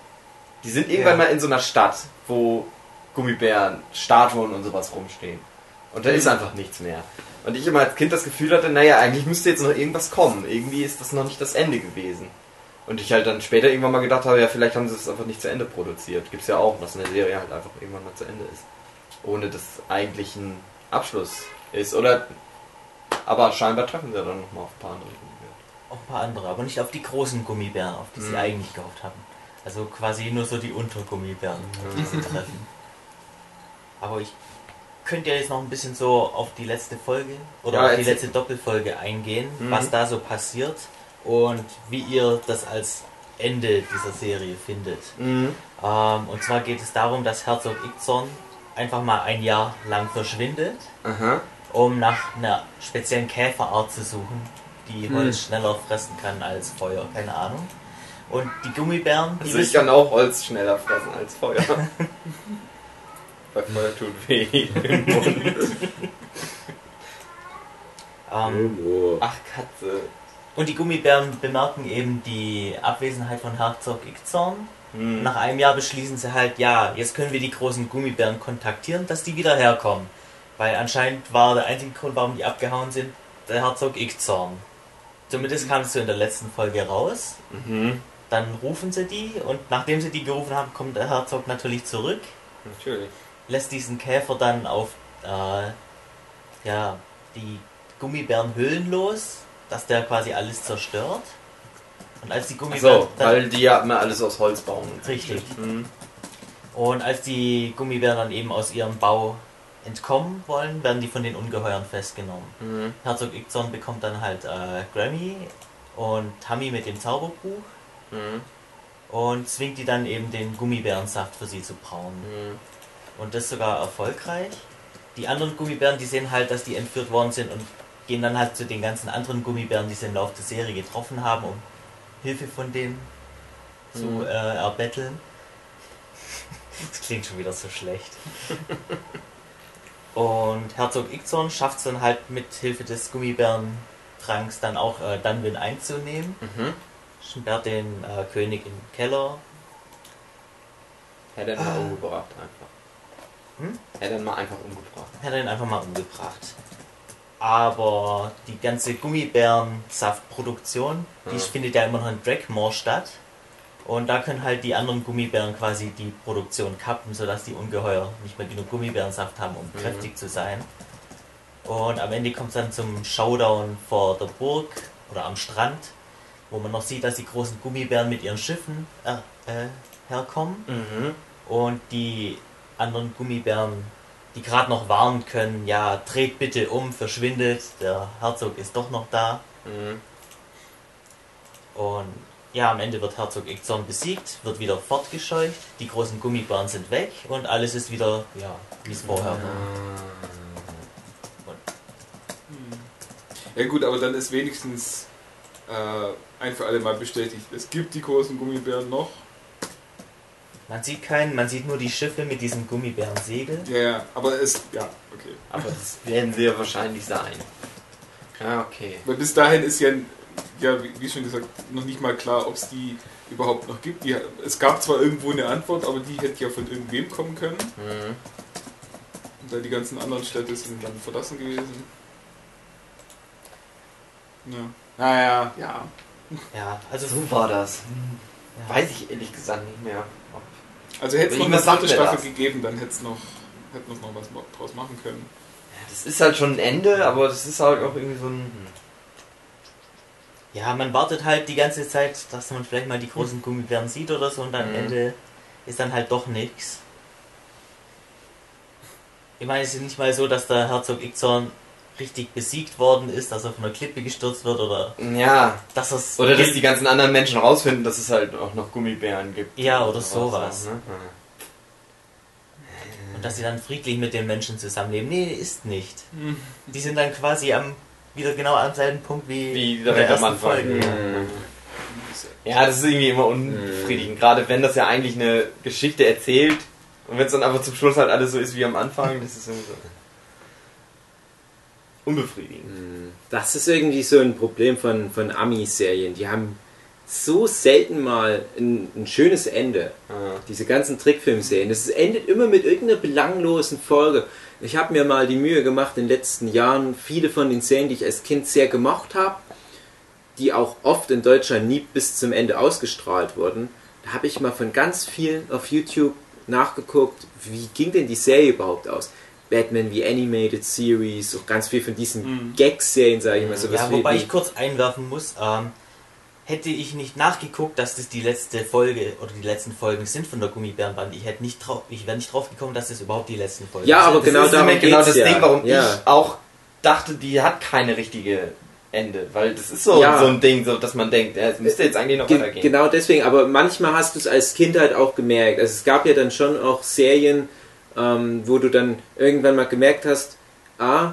Die sind irgendwann Ja. mal in so einer Stadt, wo Gummibären, Statuen und sowas rumstehen. Und da ist einfach nichts mehr. Und ich immer als Kind das Gefühl hatte, naja, eigentlich müsste jetzt noch irgendwas kommen. Irgendwie ist das noch nicht das Ende gewesen. Und ich halt dann später irgendwann mal gedacht habe, ja, vielleicht haben sie es einfach nicht zu Ende produziert. Gibt's ja auch, dass eine Serie halt einfach irgendwann mal zu Ende ist. Ohne dass eigentlich ein Abschluss ist. Oder, aber scheinbar treffen sie dann nochmal auf ein paar andere Gummibären. Auch ein paar andere, aber nicht auf die großen Gummibären, auf die sie Mhm. eigentlich gehofft haben. Also quasi nur so die Untergummibären, die sie treffen. Aber ich könnte ja jetzt noch ein bisschen so auf die letzte Folge oder Ja, auf die letzte Doppelfolge eingehen, Mhm. was da so passiert und wie ihr das als Ende dieser Serie findet. Mhm. Ähm, und zwar geht es darum, dass Herzog Ickzorn einfach mal ein Jahr lang verschwindet, Aha. um nach einer speziellen Käferart zu suchen, die Hm. Holz schneller fressen kann als Feuer, keine Ahnung. Und die Gummibären, die Also ich kann auch Holz schneller fressen als Feuer. *laughs* Weil Feuer tut weh im Mund. ähm. Ach, Katze. und die Gummibären bemerken eben die Abwesenheit von Herzog Ickzorn. Hm. Nach einem Jahr beschließen sie halt, ja, jetzt können wir die großen Gummibären kontaktieren, dass die wieder herkommen. Weil anscheinend war der einzige Grund, warum die abgehauen sind, der Herzog Ickzorn. Zumindest kam es so in der letzten Folge raus. Mhm. Dann rufen sie die und nachdem sie die gerufen haben, kommt der Herzog natürlich zurück, Natürlich. Lässt diesen Käfer dann auf äh, ja, die Gummibärenhüllen los, dass der quasi alles zerstört. Und als die Gummibären dann, weil die ja immer alles aus Holz bauen. richtig. Mhm. Und als die Gummibären dann eben aus ihrem Bau entkommen wollen, werden die von den Ungeheuern festgenommen. Mhm. Herzog Ickzorn bekommt dann halt äh, Grammy und Tammy mit dem Zauberbuch Mhm. und zwingt die dann eben den Gummibärensaft für sie zu brauen. Mhm. Und das sogar erfolgreich. Die anderen Gummibären, die sehen halt, dass die entführt worden sind und gehen dann halt zu den ganzen anderen Gummibären, die sie im Laufe der Serie getroffen haben, um Hilfe von denen zu Mhm. äh, erbetteln. *laughs* Das klingt schon wieder so schlecht. *laughs* Und Herzog Ickzorn schafft es dann halt mit Hilfe des Gummibärentranks dann auch äh, Dunwin einzunehmen. Mhm. Sperrt den äh, König im Keller. Hätte er mal umgebracht einfach. Hm? Hätte er mal einfach umgebracht. Er ihn einfach mal umgebracht. Aber die ganze Gummibärensaftproduktion, die Ja. findet ja immer noch in Dragmore statt. Und da können halt die anderen Gummibären quasi die Produktion kappen, sodass die Ungeheuer nicht mehr genug Gummibärensaft haben, um Mhm. kräftig zu sein. Und am Ende kommt es dann zum Showdown vor der Burg oder am Strand, wo man noch sieht, dass die großen Gummibären mit ihren Schiffen äh, äh, herkommen. Mhm. Und die anderen Gummibären, die gerade noch warnen können, ja, dreht bitte um, verschwindet, der Herzog ist doch noch da. Mhm. Und ja, am Ende wird Herzog Ickzorn besiegt, wird wieder fortgescheucht, die großen Gummibären sind weg und alles ist wieder, ja, wie es vorher war. Ja gut, aber dann ist wenigstens äh, ein für alle Mal bestätigt, es gibt die großen Gummibären noch. Man sieht keinen, man sieht nur die Schiffe mit diesem Gummibärensegel. Ja, ja, aber es, ja, okay. Aber das werden sie ja wahrscheinlich sein. Ja, okay. Weil bis dahin ist ja, ja wie, schon gesagt, noch nicht mal klar, ob es die überhaupt noch gibt. Die, es gab zwar irgendwo eine Antwort, aber die hätte ja von irgendwem kommen können. Mhm. Und da die ganzen anderen Städte sind dann verlassen gewesen. Ja. Naja, ja. Ja, also So war das. ja. Weiß ich ehrlich gesagt nicht mehr. Also hätte es noch eine dritte Staffel das. gegeben, dann hätte es noch, hätte noch, noch was draus machen können. Ja, Das ist halt schon ein Ende, aber das ist halt auch irgendwie so ein. Ja, man wartet halt die ganze Zeit, dass man vielleicht mal die großen Gummibären sieht oder so und am Mhm. Ende ist dann halt doch nichts. Ich meine, es ist nicht mal so, dass der Herzog Ixorn richtig besiegt worden ist, dass er von einer Klippe gestürzt wird oder Ja. dass es Oder dass die ganzen anderen Menschen rausfinden, dass es halt auch noch Gummibären gibt. Ja, oder sowas. Ne? und dass sie dann friedlich mit den Menschen zusammenleben. Nee, ist nicht. Die sind dann quasi am wieder genau am selben Punkt wie, Wie direkt am Anfang. Folge. Ja, das ist irgendwie immer unbefriedigend. Gerade wenn das ja eigentlich eine Geschichte erzählt und wenn es dann einfach zum Schluss halt alles so ist wie am Anfang, das ist irgendwie so unbefriedigend. Das ist irgendwie so ein Problem von, von Ami-Serien. Die haben so selten mal ein, ein schönes Ende. Ja. Diese ganzen Trickfilmserien. Das endet immer mit irgendeiner belanglosen Folge. Ich habe mir mal die Mühe gemacht, in den letzten Jahren viele von den Serien, die ich als Kind sehr gemocht habe, die auch oft in Deutschland nie bis zum Ende ausgestrahlt wurden, da habe ich mal von ganz vielen auf YouTube nachgeguckt, wie ging denn die Serie überhaupt aus? Batman wie Animated Series, auch ganz viel von diesen Gag-Serien, sage ich mal. So Ja, wobei ich kurz einwerfen muss, ähm, hätte ich nicht nachgeguckt, dass das die letzte Folge oder die letzten Folgen sind von der Gummibärenbande, ich hätte nicht drauf, ich wäre nicht drauf gekommen, dass das überhaupt die letzten Folgen Ja, sind. aber Das genau das ist darum genau das ja. Ding, warum Ja. ich auch dachte, die hat keine richtige Ende. Weil das ist so, Ja. so ein Ding, so, dass man denkt, es müsste jetzt eigentlich noch Ge weitergehen. genau deswegen, aber manchmal hast du es als Kind halt auch gemerkt. Also es gab ja dann schon auch Serien, ähm, wo du dann irgendwann mal gemerkt hast, ah,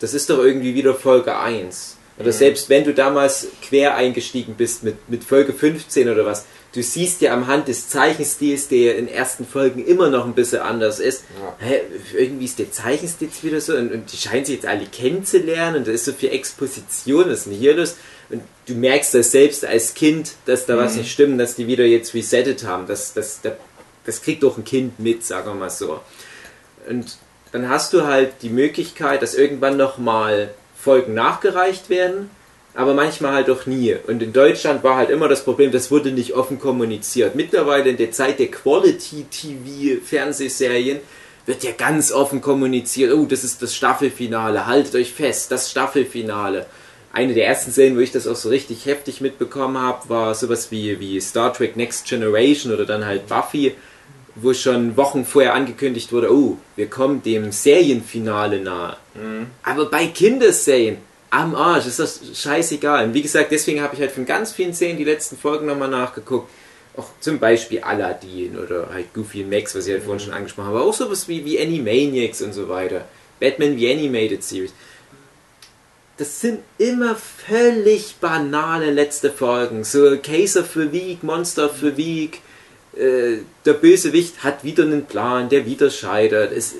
das ist doch irgendwie wieder Folge 1. Oder Mhm. selbst wenn du damals quer eingestiegen bist mit, mit Folge 15 oder was, du siehst ja am Hand des Zeichenstils, der in ersten Folgen immer noch ein bisschen anders ist, Ja. hä, irgendwie ist der Zeichenstil jetzt wieder so und, und die scheinen sich jetzt alle kennenzulernen und da ist so viel Exposition, was ist denn hier los? Und du merkst das selbst als Kind, dass da Mhm. was nicht stimmt, dass die wieder jetzt resettet haben. Das, das, das, das kriegt doch ein Kind mit, sagen wir mal so. Und dann hast du halt die Möglichkeit, dass irgendwann nochmal Folgen nachgereicht werden, aber manchmal halt auch nie. Und in Deutschland war halt immer das Problem, das wurde nicht offen kommuniziert. Mittlerweile in der Zeit der Quality-TV-Fernsehserien wird ja ganz offen kommuniziert, oh, das ist das Staffelfinale, haltet euch fest, das Staffelfinale. Eine der ersten Serien, wo ich das auch so richtig heftig mitbekommen habe, war sowas wie, wie Star Trek Next Generation oder dann halt Buffy, wo schon Wochen vorher angekündigt wurde, oh, wir kommen dem Serienfinale nahe. Aber bei Kinderserien, am Arsch, ist das scheißegal. Und wie gesagt, deswegen habe ich halt von ganz vielen Serien die letzten Folgen nochmal nachgeguckt. Auch zum Beispiel Aladdin oder halt Goofy und Max, was ich halt vorhin schon angesprochen habe. Aber auch sowas wie, wie Animaniacs und so weiter. Batman wie Animated Series. Das sind immer völlig banale letzte Folgen. So Case of the Week, Monster of the Week. Äh, der Bösewicht hat wieder einen Plan, der wieder scheitert. Es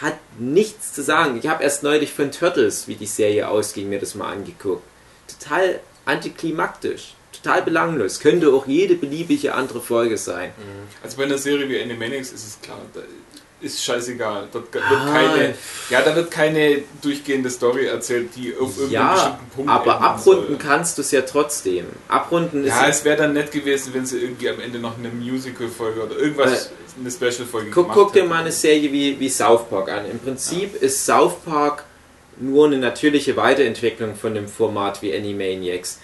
hat nichts zu sagen. Ich habe erst neulich von Turtles, wie die Serie ausging, mir das mal angeguckt. Total antiklimaktisch. Total belanglos. Könnte auch jede beliebige andere Folge sein. Also bei einer Serie wie Animaniacs ist es klar, ist scheißegal. Dort wird Ah. keine, ja, da wird keine durchgehende Story erzählt, die auf irgendeinem Ja, bestimmten Punkt aber abrunden soll. kannst du es ja trotzdem. Abrunden Ja, ist. es wäre dann nett gewesen, wenn sie irgendwie am Ende noch eine Musical-Folge oder irgendwas, eine Special-Folge Guck, gemacht guck dir mal eine Serie wie, wie South Park an. Im Prinzip ist South Park nur eine natürliche Weiterentwicklung von dem Format wie Animaniacs.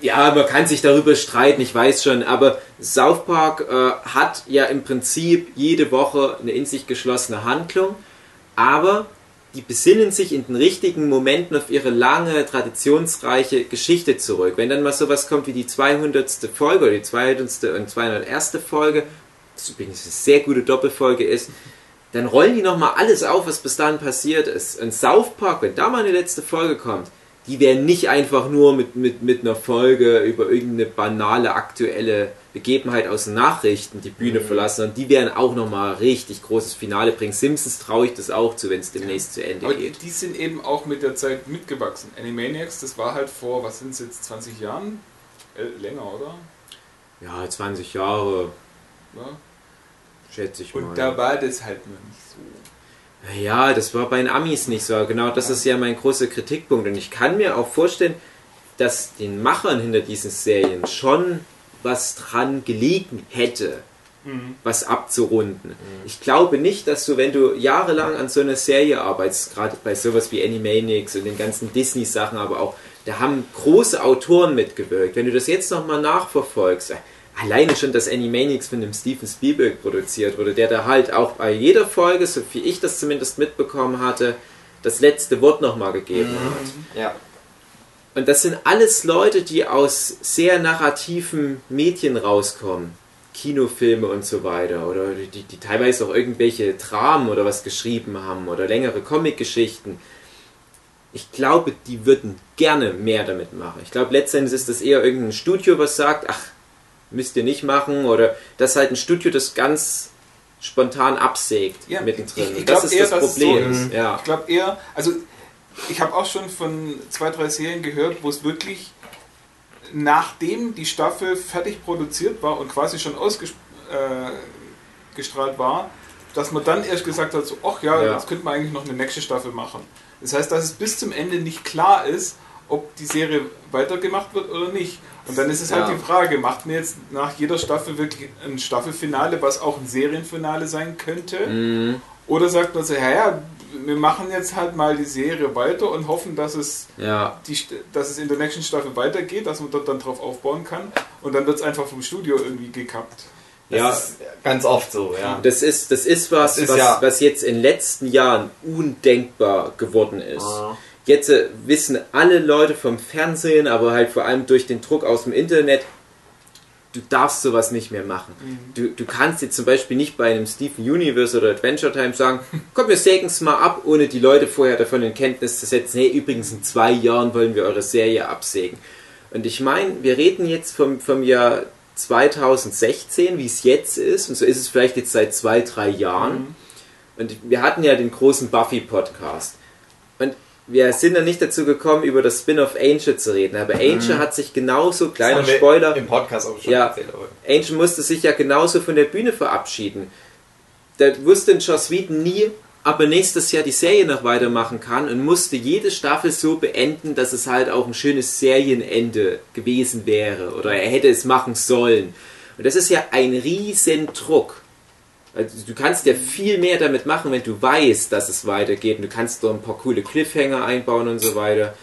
Ja, man kann sich darüber streiten, ich weiß schon, aber South Park äh, hat ja im Prinzip jede Woche eine in sich geschlossene Handlung, aber die besinnen sich in den richtigen Momenten auf ihre lange, traditionsreiche Geschichte zurück. Wenn dann mal sowas kommt wie die 200. Folge oder die 200. und 201. Folge, das übrigens eine sehr gute Doppelfolge ist, dann rollen die nochmal alles auf, was bis dahin passiert ist. Und South Park, wenn da mal eine letzte Folge kommt, die werden nicht einfach nur mit, mit, mit einer Folge über irgendeine banale aktuelle Begebenheit aus Nachrichten die Bühne verlassen, sondern die werden auch nochmal richtig großes Finale bringen. Simpsons traue ich das auch zu, wenn es demnächst zu Ende Aber geht. die sind eben auch mit der Zeit mitgewachsen. Animaniacs, das war halt vor, was sind es jetzt, 20 Jahren? Äh, länger, oder? Ja, 20 Jahre, Ja. schätze ich mal. Und da war das halt noch nicht so. Ja, das war bei den Amis nicht so. Genau das ist ja mein großer Kritikpunkt. Und ich kann mir auch vorstellen, dass den Machern hinter diesen Serien schon was dran gelegen hätte, was abzurunden. Ich glaube nicht, dass du, wenn du jahrelang an so einer Serie arbeitest, gerade bei sowas wie Animaniacs und den ganzen Disney-Sachen, aber auch, da haben große Autoren mitgewirkt. Wenn du das jetzt nochmal nachverfolgst, alleine schon, dass Animaniacs von dem Steven Spielberg produziert wurde, der da halt auch bei jeder Folge, so wie ich das zumindest mitbekommen hatte, das letzte Wort nochmal gegeben hat. Ja. Und das sind alles Leute, die aus sehr narrativen Medien rauskommen. Kinofilme und so weiter. Oder die, die teilweise auch irgendwelche Dramen oder was geschrieben haben oder längere Comicgeschichten. Ich glaube, die würden gerne mehr damit machen. Ich glaube, letztendlich ist das eher irgendein Studio, was sagt, ach, müsst ihr nicht machen. Oder das ist halt ein Studio, das ganz spontan absägt Ja, mittendrin. ich- ich das ist eher, das Problem. so ist. ja. Ich glaube eher, also ich habe auch schon von zwei, drei Serien gehört, wo es wirklich nachdem die Staffel fertig produziert war und quasi schon ausgestrahlt äh, war, dass man dann erst gesagt hat, so, ach ja, Ja. jetzt könnte man eigentlich noch eine nächste Staffel machen. Das heißt, dass es bis zum Ende nicht klar ist, ob die Serie weitergemacht wird oder nicht. Und dann ist es halt Ja. die Frage, macht man jetzt nach jeder Staffel wirklich ein Staffelfinale, was auch ein Serienfinale sein könnte? Mhm. Oder sagt man so, ja, ja, wir machen jetzt halt mal die Serie weiter und hoffen, dass es, ja. die, St- dass es in der nächsten Staffel weitergeht, dass man dort dann drauf aufbauen kann. Und dann wird es einfach vom Studio irgendwie gekappt. Das Ja. ist ganz oft so, ja. Das ist, das ist was, Das ist was, ja- was jetzt in den letzten Jahren undenkbar geworden ist. Ah. Jetzt äh, wissen alle Leute vom Fernsehen, aber halt vor allem durch den Druck aus dem Internet, du darfst sowas nicht mehr machen. Du, du kannst jetzt zum Beispiel nicht bei einem Steven Universe oder Adventure Time sagen, *laughs* komm, wir sägen es mal ab, ohne die Leute vorher davon in Kenntnis zu setzen, hey, übrigens in zwei Jahren wollen wir eure Serie absägen. Und ich meine, wir reden jetzt vom, vom Jahr 2016, wie es jetzt ist, und so ist es vielleicht jetzt seit zwei, drei Jahren. Und wir hatten ja den großen Buffy-Podcast. Wir sind dann nicht dazu gekommen, über das Spin-off Angel zu reden. Aber Angel hat sich genauso, kleiner Spoiler, Im Podcast auch schon Ja. erzählt. Angel musste sich ja genauso von der Bühne verabschieden. Da wusste Joss Whedon nie, ob er nächstes Jahr die Serie noch weitermachen kann und musste jede Staffel so beenden, dass es halt auch ein schönes Serienende gewesen wäre oder er hätte es machen sollen. Und das ist ja ein riesen Druck. Also du kannst ja viel mehr damit machen, wenn du weißt, dass es weitergeht und du kannst da ein paar coole Cliffhanger einbauen und so weiter.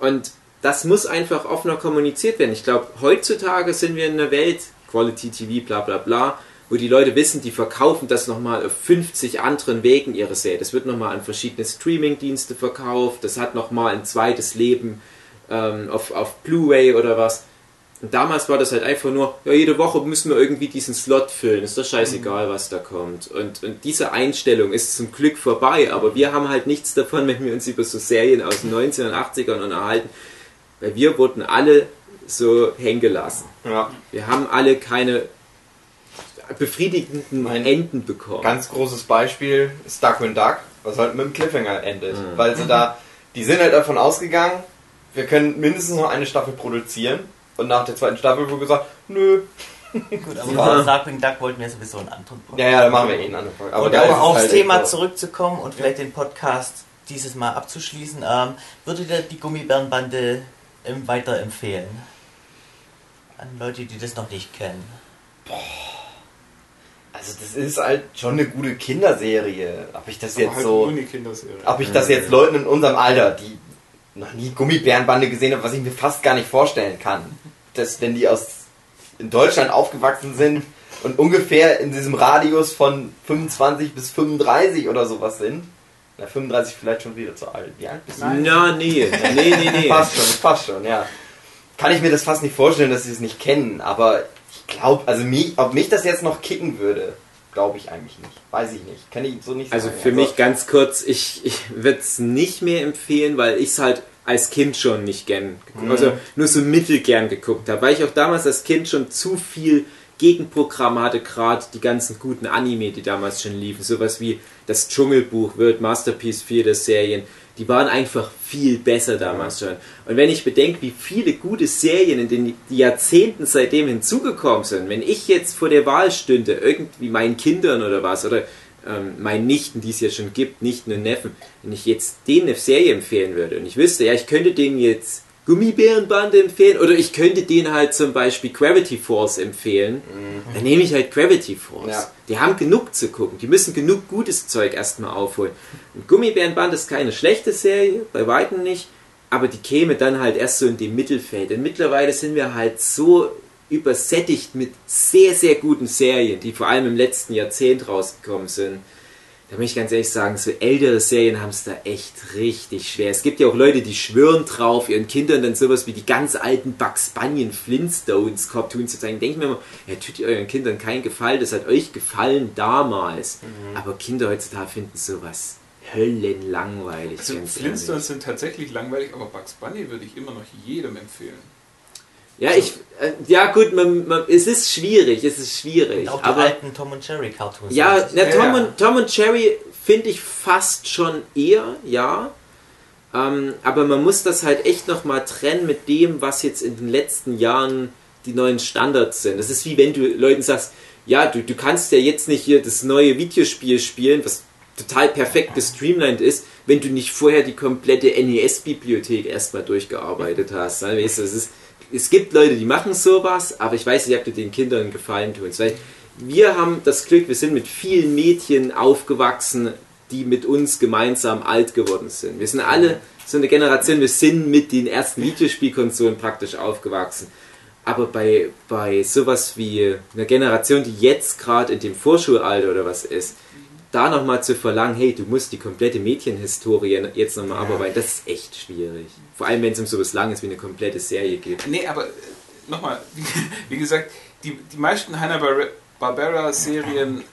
Und das muss einfach offener kommuniziert werden. Ich glaube, heutzutage sind wir in einer Welt, Quality TV, bla bla bla, wo die Leute wissen, die verkaufen das nochmal auf 50 anderen Wegen ihre Serie. Das wird nochmal an verschiedene Streaming-Dienste verkauft, das hat nochmal ein zweites Leben ähm, auf, auf Blu-ray oder was. Und damals war das halt einfach nur, ja, jede Woche müssen wir irgendwie diesen Slot füllen, ist doch scheißegal, was da kommt. Und, und diese Einstellung ist zum Glück vorbei, aber wir haben halt nichts davon, wenn wir uns über so Serien aus den 1980ern unterhalten, weil wir wurden alle so hängen gelassen. ja. Wir haben alle keine befriedigenden Mein- Enden bekommen. Ganz großes Beispiel ist Duckwind Duck, was halt mit dem Cliffhanger endet. Mhm. Weil sie da, die sind halt davon ausgegangen, wir können mindestens noch eine Staffel produzieren. Und nach der zweiten Staffel wurde gesagt, nö. Gut, aber Ja. über Darkwing Duck wollten wir sowieso einen anderen Podcast. Ja, ja, dann machen wir eh einen anderen Folge. Aber da ist um aufs halt Thema zurückzukommen und vielleicht den Podcast dieses Mal abzuschließen, ähm, würdet ihr die Gummibärenbande ähm, weiterempfehlen? An Leute, die das noch nicht kennen. Also das ist halt schon eine gute Kinderserie. Ob ich das Aber jetzt halt so... eine Kinderserie. Ob ich das jetzt Leuten in unserem Alter, die noch nie Gummibärenbande gesehen haben, was ich mir fast gar nicht vorstellen kann, dass wenn die aus in Deutschland aufgewachsen sind und ungefähr in diesem Radius von 25 bis 35 oder sowas sind, na 35 vielleicht schon wieder zu alt. Wie alt bist du? Na, *laughs* nee, nee, nee, nee. Passt schon, passt schon, ja. Kann ich mir das fast nicht vorstellen, dass sie es nicht kennen, aber ich glaube, also mich, ob mich das jetzt noch kicken würde, glaube ich eigentlich nicht. Weiß ich nicht. Kann ich so nicht Also sagen. für mich ganz kurz, ich, ich würde es nicht mehr empfehlen, weil ich es halt als Kind schon nicht gern, Mhm. also nur so mittelgern geguckt habe, weil ich auch damals als Kind schon zu viel Gegenprogramm hatte, gerade die ganzen guten Anime, die damals schon liefen, sowas wie das Dschungelbuch, World Masterpiece 4 der Serien, die waren einfach viel besser damals schon. Und wenn ich bedenke, wie viele gute Serien in den Jahrzehnten seitdem hinzugekommen sind, wenn ich jetzt vor der Wahl stünde, irgendwie meinen Kindern oder was, oder ähm, meinen Nichten, die es ja schon gibt, Nichten und Neffen, wenn ich jetzt denen eine Serie empfehlen würde und ich wüsste, ja, ich könnte denen jetzt Gummibärenbande empfehlen oder ich könnte denen halt zum Beispiel Gravity Force empfehlen, dann nehme ich halt Gravity Force. Ja. Die haben genug zu gucken, die müssen genug gutes Zeug erstmal aufholen. Und Gummibärenband ist keine schlechte Serie, bei weitem nicht, aber die käme dann halt erst so in dem Mittelfeld. Denn mittlerweile sind wir halt so übersättigt mit sehr, sehr guten Serien, die vor allem im letzten Jahrzehnt rausgekommen sind. Da muss ich ganz ehrlich sagen, so ältere Serien haben es da echt richtig schwer. Es gibt ja auch Leute, die schwören drauf, ihren Kindern dann sowas wie die ganz alten Bugs Bunny und Flintstones Cartoons zu zeigen. Denken wir mal, ja, tut ihr euren Kindern keinen Gefallen, das hat euch gefallen damals. Aber Kinder heutzutage finden sowas höllenlangweilig. Also Flintstones sind tatsächlich langweilig, aber Bugs Bunny würde ich immer noch jedem empfehlen. Ja, ich, äh, ja gut, man, man, es ist schwierig, es ist schwierig. Und auch die aber alten Tom und Jerry Cartoons. Ja, na, Ja, Tom, ja. Und, Tom und Jerry finde ich fast schon eher, ja. Ähm, aber man muss das halt echt nochmal trennen mit dem, was jetzt in den letzten Jahren die neuen Standards sind. Das ist wie wenn du Leuten sagst, ja, du, du kannst ja jetzt nicht hier das neue Videospiel spielen, was total perfekt gestreamlined ist, wenn du nicht vorher die komplette NES-Bibliothek erstmal durchgearbeitet hast. Ne? Weißt du, es, ist, es gibt Leute, die machen sowas, aber ich weiß nicht, ob du den Kindern Gefallen tust. Weil wir haben das Glück, wir sind mit vielen Mädchen aufgewachsen, die mit uns gemeinsam alt geworden sind. Wir sind alle so eine Generation, wir sind mit den ersten Videospielkonsolen praktisch aufgewachsen. Aber bei, bei sowas wie einer Generation, die jetzt gerade in dem Vorschulalter oder was ist, da nochmal zu verlangen, hey, du musst die komplette Mädchenhistorie jetzt nochmal abarbeiten, das ist echt schwierig. Vor allem, wenn es um sowas Langes wie eine komplette Serie geht. Nee, aber äh, nochmal, wie, wie gesagt, die, die meisten Hanna-Barbera-Serien,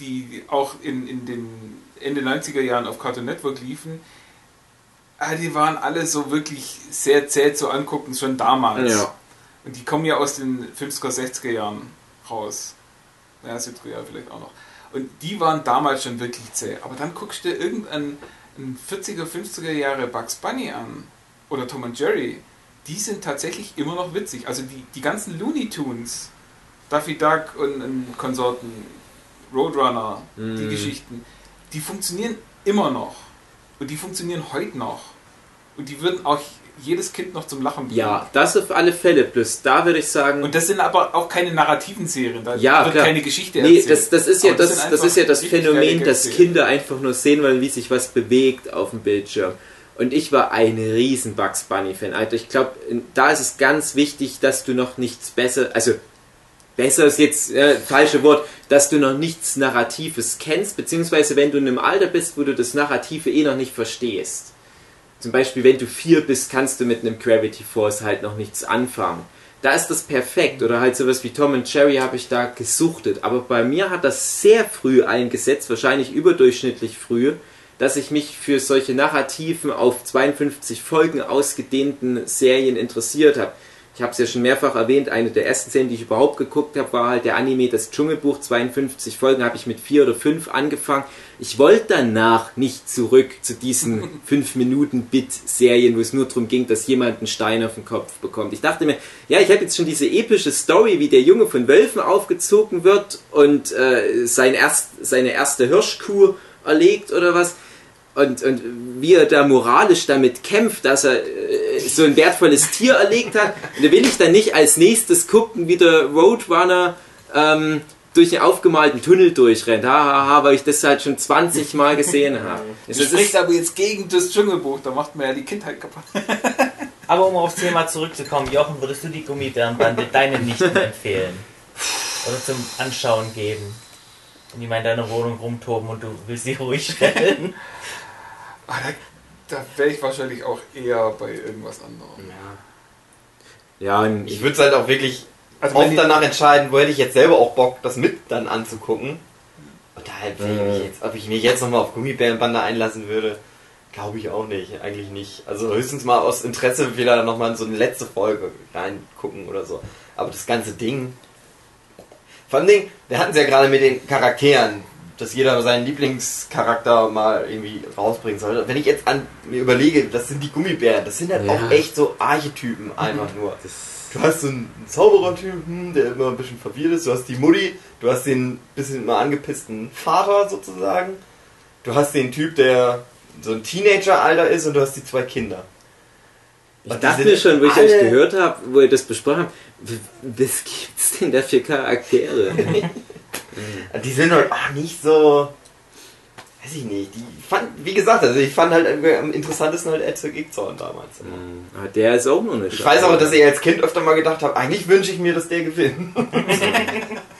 die auch in, in den Ende 90er Jahren auf Cartoon Network liefen, ah, die waren alle so wirklich sehr zäh zu angucken, schon damals. Ja. Und die kommen ja aus den 50er, 60er Jahren raus. Ja, 70er Jahre vielleicht auch noch. Und die waren damals schon wirklich zäh. Aber dann guckst du dir irgendeinen einen 40er, 50er Jahre Bugs Bunny an oder Tom und Jerry. Die sind tatsächlich immer noch witzig. Also die, die ganzen Looney Tunes, Daffy Duck und, und Konsorten, Roadrunner, die Mm. Geschichten, die funktionieren immer noch. Und die funktionieren heute noch. Und die würden auch jedes Kind noch zum Lachen bringen. Ja, das auf alle Fälle. Plus da würde ich sagen, Und das sind aber auch keine narrativen Serien, da Ja, wird klar. keine Geschichte Nee, erzählt. das, das ist ja das, das einfach ist ja das Phänomen, dass. Kinder einfach nur sehen wollen, wie sich was bewegt auf dem Bildschirm. Und ich war ein riesen Bugs Bunny Fan. Alter, ich glaube, da ist es ganz wichtig, dass du noch nichts besser, also besser ist jetzt äh, falsche Wort, dass du noch nichts Narratives kennst, beziehungsweise wenn du in einem Alter bist, wo du das Narrative eh noch nicht verstehst. Zum Beispiel, wenn du vier bist, kannst du mit einem Gravity Force halt noch nichts anfangen. Da ist das perfekt. Oder halt sowas wie Tom und Jerry habe ich da gesuchtet. Aber bei mir hat das sehr früh eingesetzt, wahrscheinlich überdurchschnittlich früh, dass ich mich für solche narrativen, auf 52 Folgen ausgedehnten Serien interessiert habe. Ich habe es ja schon mehrfach erwähnt, eine der ersten Serien, die ich überhaupt geguckt habe, war halt der Anime Das Dschungelbuch. 52 Folgen habe ich mit vier oder fünf angefangen. Ich wollte danach nicht zurück zu diesen *laughs* 5 Minuten Bit-Serien, wo es nur darum ging, dass jemand einen Stein auf den Kopf bekommt. Ich dachte mir, ja, ich habe jetzt schon diese epische Story, wie der Junge von Wölfen aufgezogen wird und äh, sein erst, seine erste Hirschkuh erlegt oder was. Und, und wie er da moralisch damit kämpft, dass er äh, so ein wertvolles Tier erlegt hat. Und da will ich dann nicht als nächstes gucken, wie der Roadrunner ähm, durch den aufgemalten Tunnel durchrennt. Hahaha, ha, ha, weil ich das halt schon 20 Mal gesehen *laughs* habe. Das sprichst ist, aber jetzt gegen das Dschungelbuch, da macht man ja die Kindheit kaputt. *laughs* Aber um aufs Thema zurückzukommen, Jochen, würdest du die Gummibärenbande deinen Nichten empfehlen? *laughs* Oder zum Anschauen geben? Und die mal in deiner Wohnung rumtoben und du willst sie *laughs* ruhig stellen? Ah, da da wäre ich wahrscheinlich auch eher bei irgendwas anderem. ja, und Ich würde es halt auch wirklich Also oft danach entscheiden, wo hätte ich jetzt selber auch Bock, das mit dann anzugucken. Und daher, will ich mich jetzt, ob ich mich jetzt nochmal auf Gummibärenbande einlassen würde, glaube ich auch nicht. Eigentlich nicht. Also höchstens mal aus Interesse wieder nochmal in so eine letzte Folge reingucken oder so. Aber das ganze Ding. Vor allem, wir hatten es ja gerade mit den Charakteren, dass jeder seinen Lieblingscharakter mal irgendwie rausbringen soll. Wenn ich jetzt an mir überlege, das sind die Gummibären, das sind halt Ja. auch echt so Archetypen einfach nur. Du hast so einen Zauberertypen, der immer ein bisschen verwirrt ist. Du hast die Mutti, du hast den bisschen immer angepissten Vater sozusagen. Du hast den Typ, der so ein Teenager-Alter ist und du hast die zwei Kinder. ich dachte mir schon, wo ich euch gehört habe, wo ihr das besprochen habt, was gibt's denn da für Charaktere? *laughs* Die sind halt auch nicht so. weiß ich nicht, die fand, wie gesagt, also ich fand halt am interessantesten halt Ed Gigzorn damals. Ah, Der ist auch noch eine Ich weiß aber, dass ich als Kind öfter mal gedacht habe, eigentlich wünsche ich mir, dass der gewinnt. *laughs*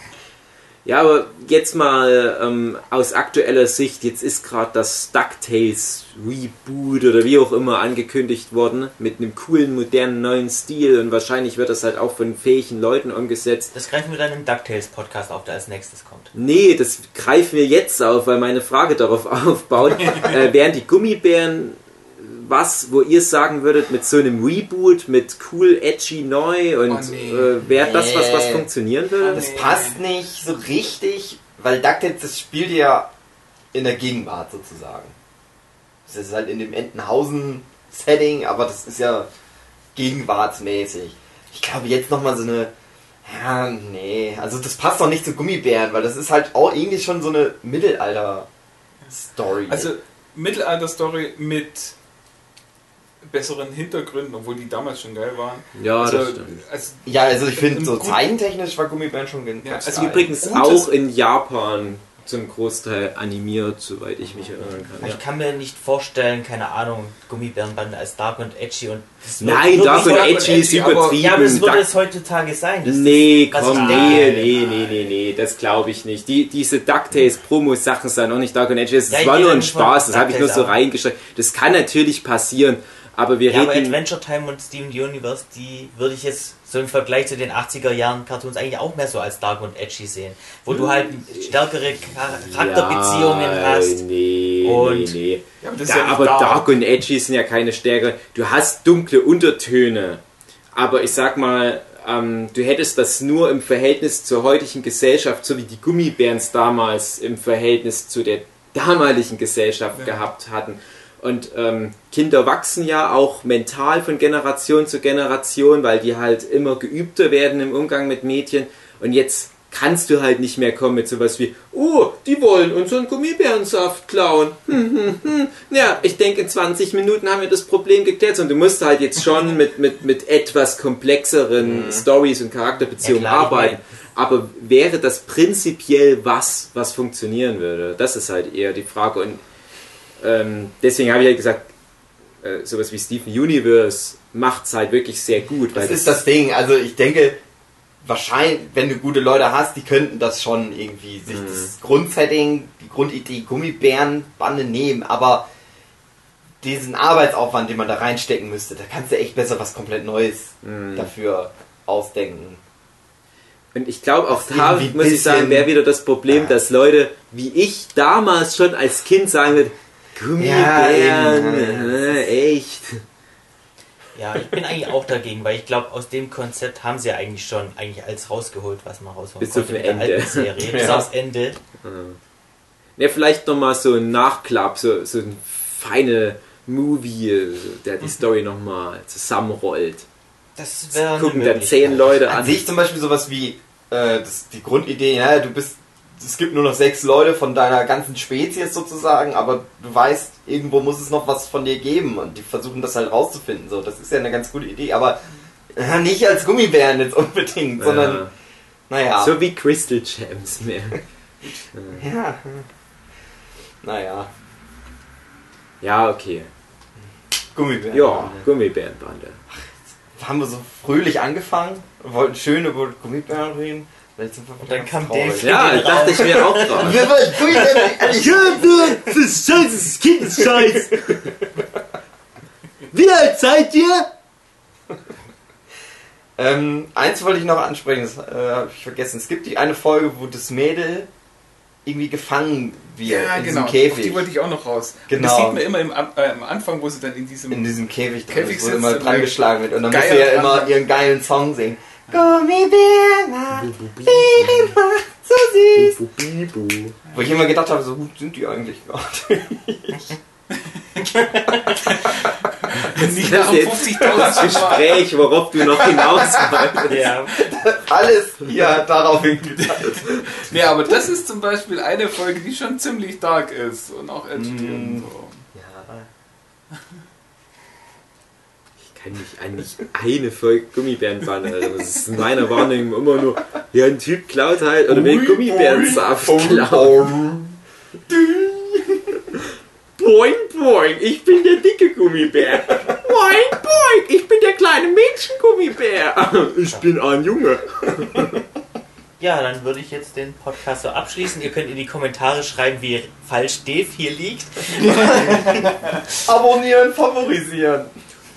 Ja, aber jetzt mal ähm, aus aktueller Sicht, jetzt ist gerade das DuckTales Reboot oder wie auch immer angekündigt worden, mit einem coolen, modernen, neuen Stil und wahrscheinlich wird das halt auch von fähigen Leuten umgesetzt. Das greifen wir dann im DuckTales-Podcast auf, der als nächstes kommt. Nee, das greifen wir jetzt auf, weil meine Frage darauf *laughs* aufbaut. *laughs* äh, wären die Gummibären was, wo ihr sagen würdet, mit so einem Reboot, mit cool, edgy, neu und Oh, nee. äh, wäre das was, was funktionieren würde? Das passt nicht so richtig, weil DuckTales, das spielt ja in der Gegenwart sozusagen. Das ist halt in dem Entenhausen-Setting, aber das ist ja gegenwartsmäßig. Ich glaube jetzt nochmal so eine. Ja, nee. Also das passt doch nicht zu Gummibären, weil das ist halt auch irgendwie schon so eine Mittelalter-Story. Also Mittelalter-Story mit besseren Hintergründen, obwohl die damals schon geil waren. Ja, also, das stimmt. Also, ja, also ich finde so zeicentechnisch war Gummibären schon ganz Ja, also geil. Übrigens auch in Japan zum Großteil animiert, soweit ich mich erinnern kann. Ja. Ich kann mir nicht vorstellen, keine Ahnung, Gummibärenbande als dark und edgy und das Nein, Dark und Edgy ist übertrieben. Ja, aber das würde es heutzutage sein. Das Nee, was komm, nee, nee, nee, nee, nee, das glaube ich nicht. Die, diese DuckTales-Promo-Sachen sind auch nicht Dark und Edgy. Das Ja, war nur ein Spaß, das habe ich nur so reingeschrieben. Das kann natürlich passieren, aber wir Ja, aber reden... Adventure Time und Steven Universe, die würde ich jetzt so im Vergleich zu den 80er Jahren Cartoons eigentlich auch mehr so als dark und edgy sehen. Wo du halt stärkere Charakterbeziehungen ja, hast. Nee, Und- nee, nee. Ja, aber das ist Ja, aber dark. Dark und Edgy sind ja keine stärkeren. Du hast dunkle Untertöne, aber ich sag mal, ähm, du hättest das nur im Verhältnis zur heutigen Gesellschaft, so wie die Gummibärens damals im Verhältnis zu der damaligen Gesellschaft Ja. gehabt hatten. Und ähm, Kinder wachsen ja auch mental von Generation zu Generation, weil die halt immer geübter werden im Umgang mit Mädchen. Und jetzt kannst du halt nicht mehr kommen mit sowas wie, oh, die wollen unseren Gummibärensaft klauen. Hm, hm, hm. Ja, ich denke, in 20 Minuten haben wir das Problem geklärt. Und du musst halt jetzt schon *laughs* mit, mit, mit etwas komplexeren Stories und Charakterbeziehungen Ja, klar, ich arbeiten. Aber wäre das prinzipiell was, was funktionieren würde? Das ist halt eher die Frage. Und ähm, deswegen habe ich halt gesagt, äh, sowas wie Steven Universe macht es halt wirklich sehr gut. Das ist das Ding. Also ich denke, wahrscheinlich, wenn du gute Leute hast, die könnten das schon irgendwie sich Mhm. das Grundsetting, die Grundidee Gummibärenbande nehmen, aber diesen Arbeitsaufwand, den man da reinstecken müsste, da kannst du echt besser was komplett Neues Mhm. dafür ausdenken. Und ich glaube, auch da muss ich sagen, wäre wieder das Problem, Ja. dass Leute wie ich damals schon als Kind sagen würden, Gummibären, Ja, äh, echt. Ja, ich bin eigentlich auch dagegen, weil ich glaube, aus dem Konzept haben sie eigentlich schon eigentlich alles rausgeholt, was man rausholen Bis zum konnte mit der Ende. alten Serie. *laughs* Bis Ja. aufs Ende. Ja, vielleicht nochmal so ein Nachklapp, so, so ein feine Movie, der die Story nochmal zusammenrollt. Das wäre Gucken dann zehn Leute An an. sich zum Beispiel sowas wie äh, das, die Grundidee, ja, du bist, es gibt nur noch sechs Leute von deiner ganzen Spezies sozusagen, aber du weißt, irgendwo muss es noch was von dir geben und die versuchen das halt rauszufinden. So, das ist ja eine ganz gute Idee, aber äh, nicht als Gummibären jetzt unbedingt, sondern Ja. naja. So wie Crystal Gems mehr. *laughs* ja. Naja. Ja, okay. Gummibären. Ja, Gummibärenbande. Haben wir so fröhlich angefangen, wollten schön über Gummibären reden. Und dann kam. Dave. Ja, dachte ich mir auch gerade. *laughs* Wir wollen. Ich *laughs* das ist scheiße, das ist Kinderscheiß. *laughs* Wie alt seid ihr? Ähm, eins wollte ich noch ansprechen, das äh, habe ich vergessen. Es gibt die eine Folge, wo das Mädel irgendwie gefangen wird Ja, in genau. diesem Auf Käfig. die wollte ich auch noch raus. Und Genau. das sieht man immer im, Am- äh, am Anfang, wo sie dann in diesem. in diesem Käfig drin Käfig ist, wo immer und dran geschlagen wird. Und dann muss sie ja dran immer ihren geilen Song singen. Gummibär macht Leben macht so süß. Bibu. Wo ich immer gedacht habe, so gut sind die eigentlich gar nicht. Das nach ist jetzt 50.000 das Gespräch, worauf du noch hinaus wolltest. Ja. Alles hier darauf hingedeutet. Nee, aber das ist zum Beispiel eine Folge, die schon ziemlich dark ist und auch edgy Mm. und so. Ich an nicht eine Folge Gummibärenbande erinnern. Das ist in meiner Wahrnehmung immer nur, ja, ein Typ klaut halt oder will Gummibärensaft klauen. Boing, boing, ich bin der dicke Gummibär. Boing, boing, ich bin der kleine Mädchengummibär. Ich bin ein Junge. Ja, dann würde ich jetzt den Podcast so abschließen. Ihr könnt in die Kommentare schreiben, wie falsch Dave hier liegt. *laughs* Abonnieren, favorisieren.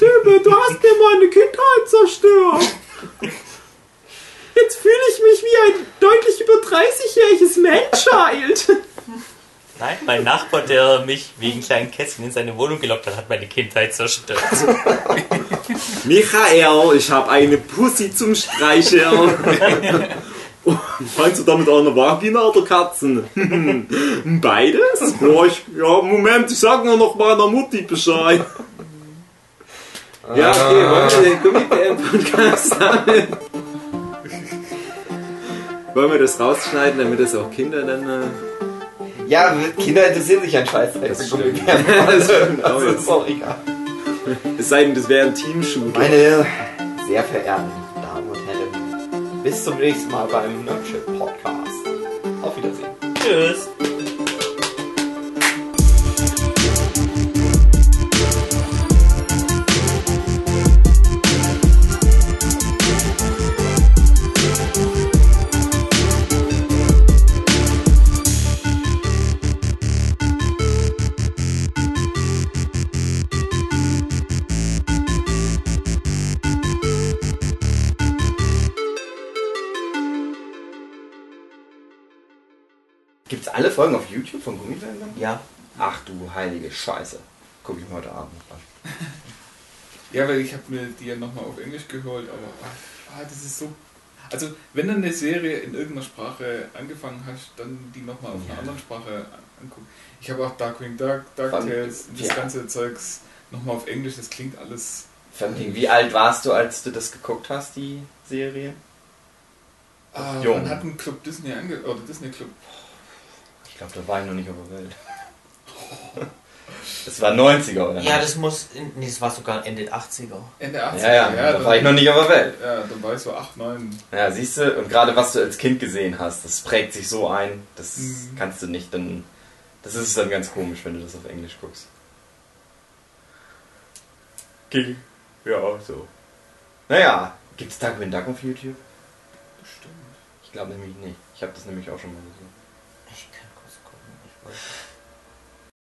Tippe, du hast mir meine Kindheit zerstört. Jetzt fühle ich mich wie ein deutlich über 30-jähriges Man-Child. Nein, mein Nachbar, der mich wegen kleinen Kätzchen in seine Wohnung gelockt hat, hat meine Kindheit zerstört. Michael, ich habe eine Pussy zum Streicheln. Meinst du damit eine Vagina oder Katzen? Beides? Ja, ich, ja, Moment, ich sag nur noch meiner Mutti Bescheid. Ja, okay, wollen wir den Gummibären-Podcast haben? Wollen wir das rausschneiden, damit das auch Kinder dann... Äh Ja, Kinder interessieren sich an Scheiß. Das Also, stimmt. also, stimmt also jetzt. ist auch egal. es sei denn, das wäre ein Teamshooter. Meine sehr verehrten Damen und Herren, bis zum nächsten Mal beim Nerdship Podcast. Auf Wiedersehen. Tschüss. YouTube von Gummibären? dann? Ja, Ach du heilige Scheiße. Guck ich mir heute Abend an. *laughs* Ja, weil ich habe mir die ja nochmal auf Englisch geholt, aber ah, das ist so. Also, wenn du eine Serie in irgendeiner Sprache angefangen hast, dann die nochmal auf Ja. einer anderen Sprache an- angucken. Ich habe auch Darkwing Duck, DuckTales, das ja. ganze Zeugs nochmal auf Englisch, das klingt alles. Wie alt warst du, als du das geguckt hast, die Serie? Ah, Jung. man hat einen Club Disney ange oder Disney Club. Ich glaube, da war ich noch nicht auf der Welt. Das war 90er, oder? ja nicht? das muss, in, nee, das war sogar Ende 80er. Ende 80er. ja, ja, da dann, war ich noch nicht auf der Welt. Ja, dann war ich so 8, 9. Ja, siehst du, und gerade was du als Kind gesehen hast, das prägt sich so ein, das Mhm. kannst du nicht dann. Das ist dann ganz komisch, wenn du das auf Englisch guckst. Ging. Ja, so. Naja, gibt's Darkwing Duck auf YouTube? Bestimmt. Ich glaube nämlich nicht. Ich habe das nämlich auch schon mal gesehen. Ich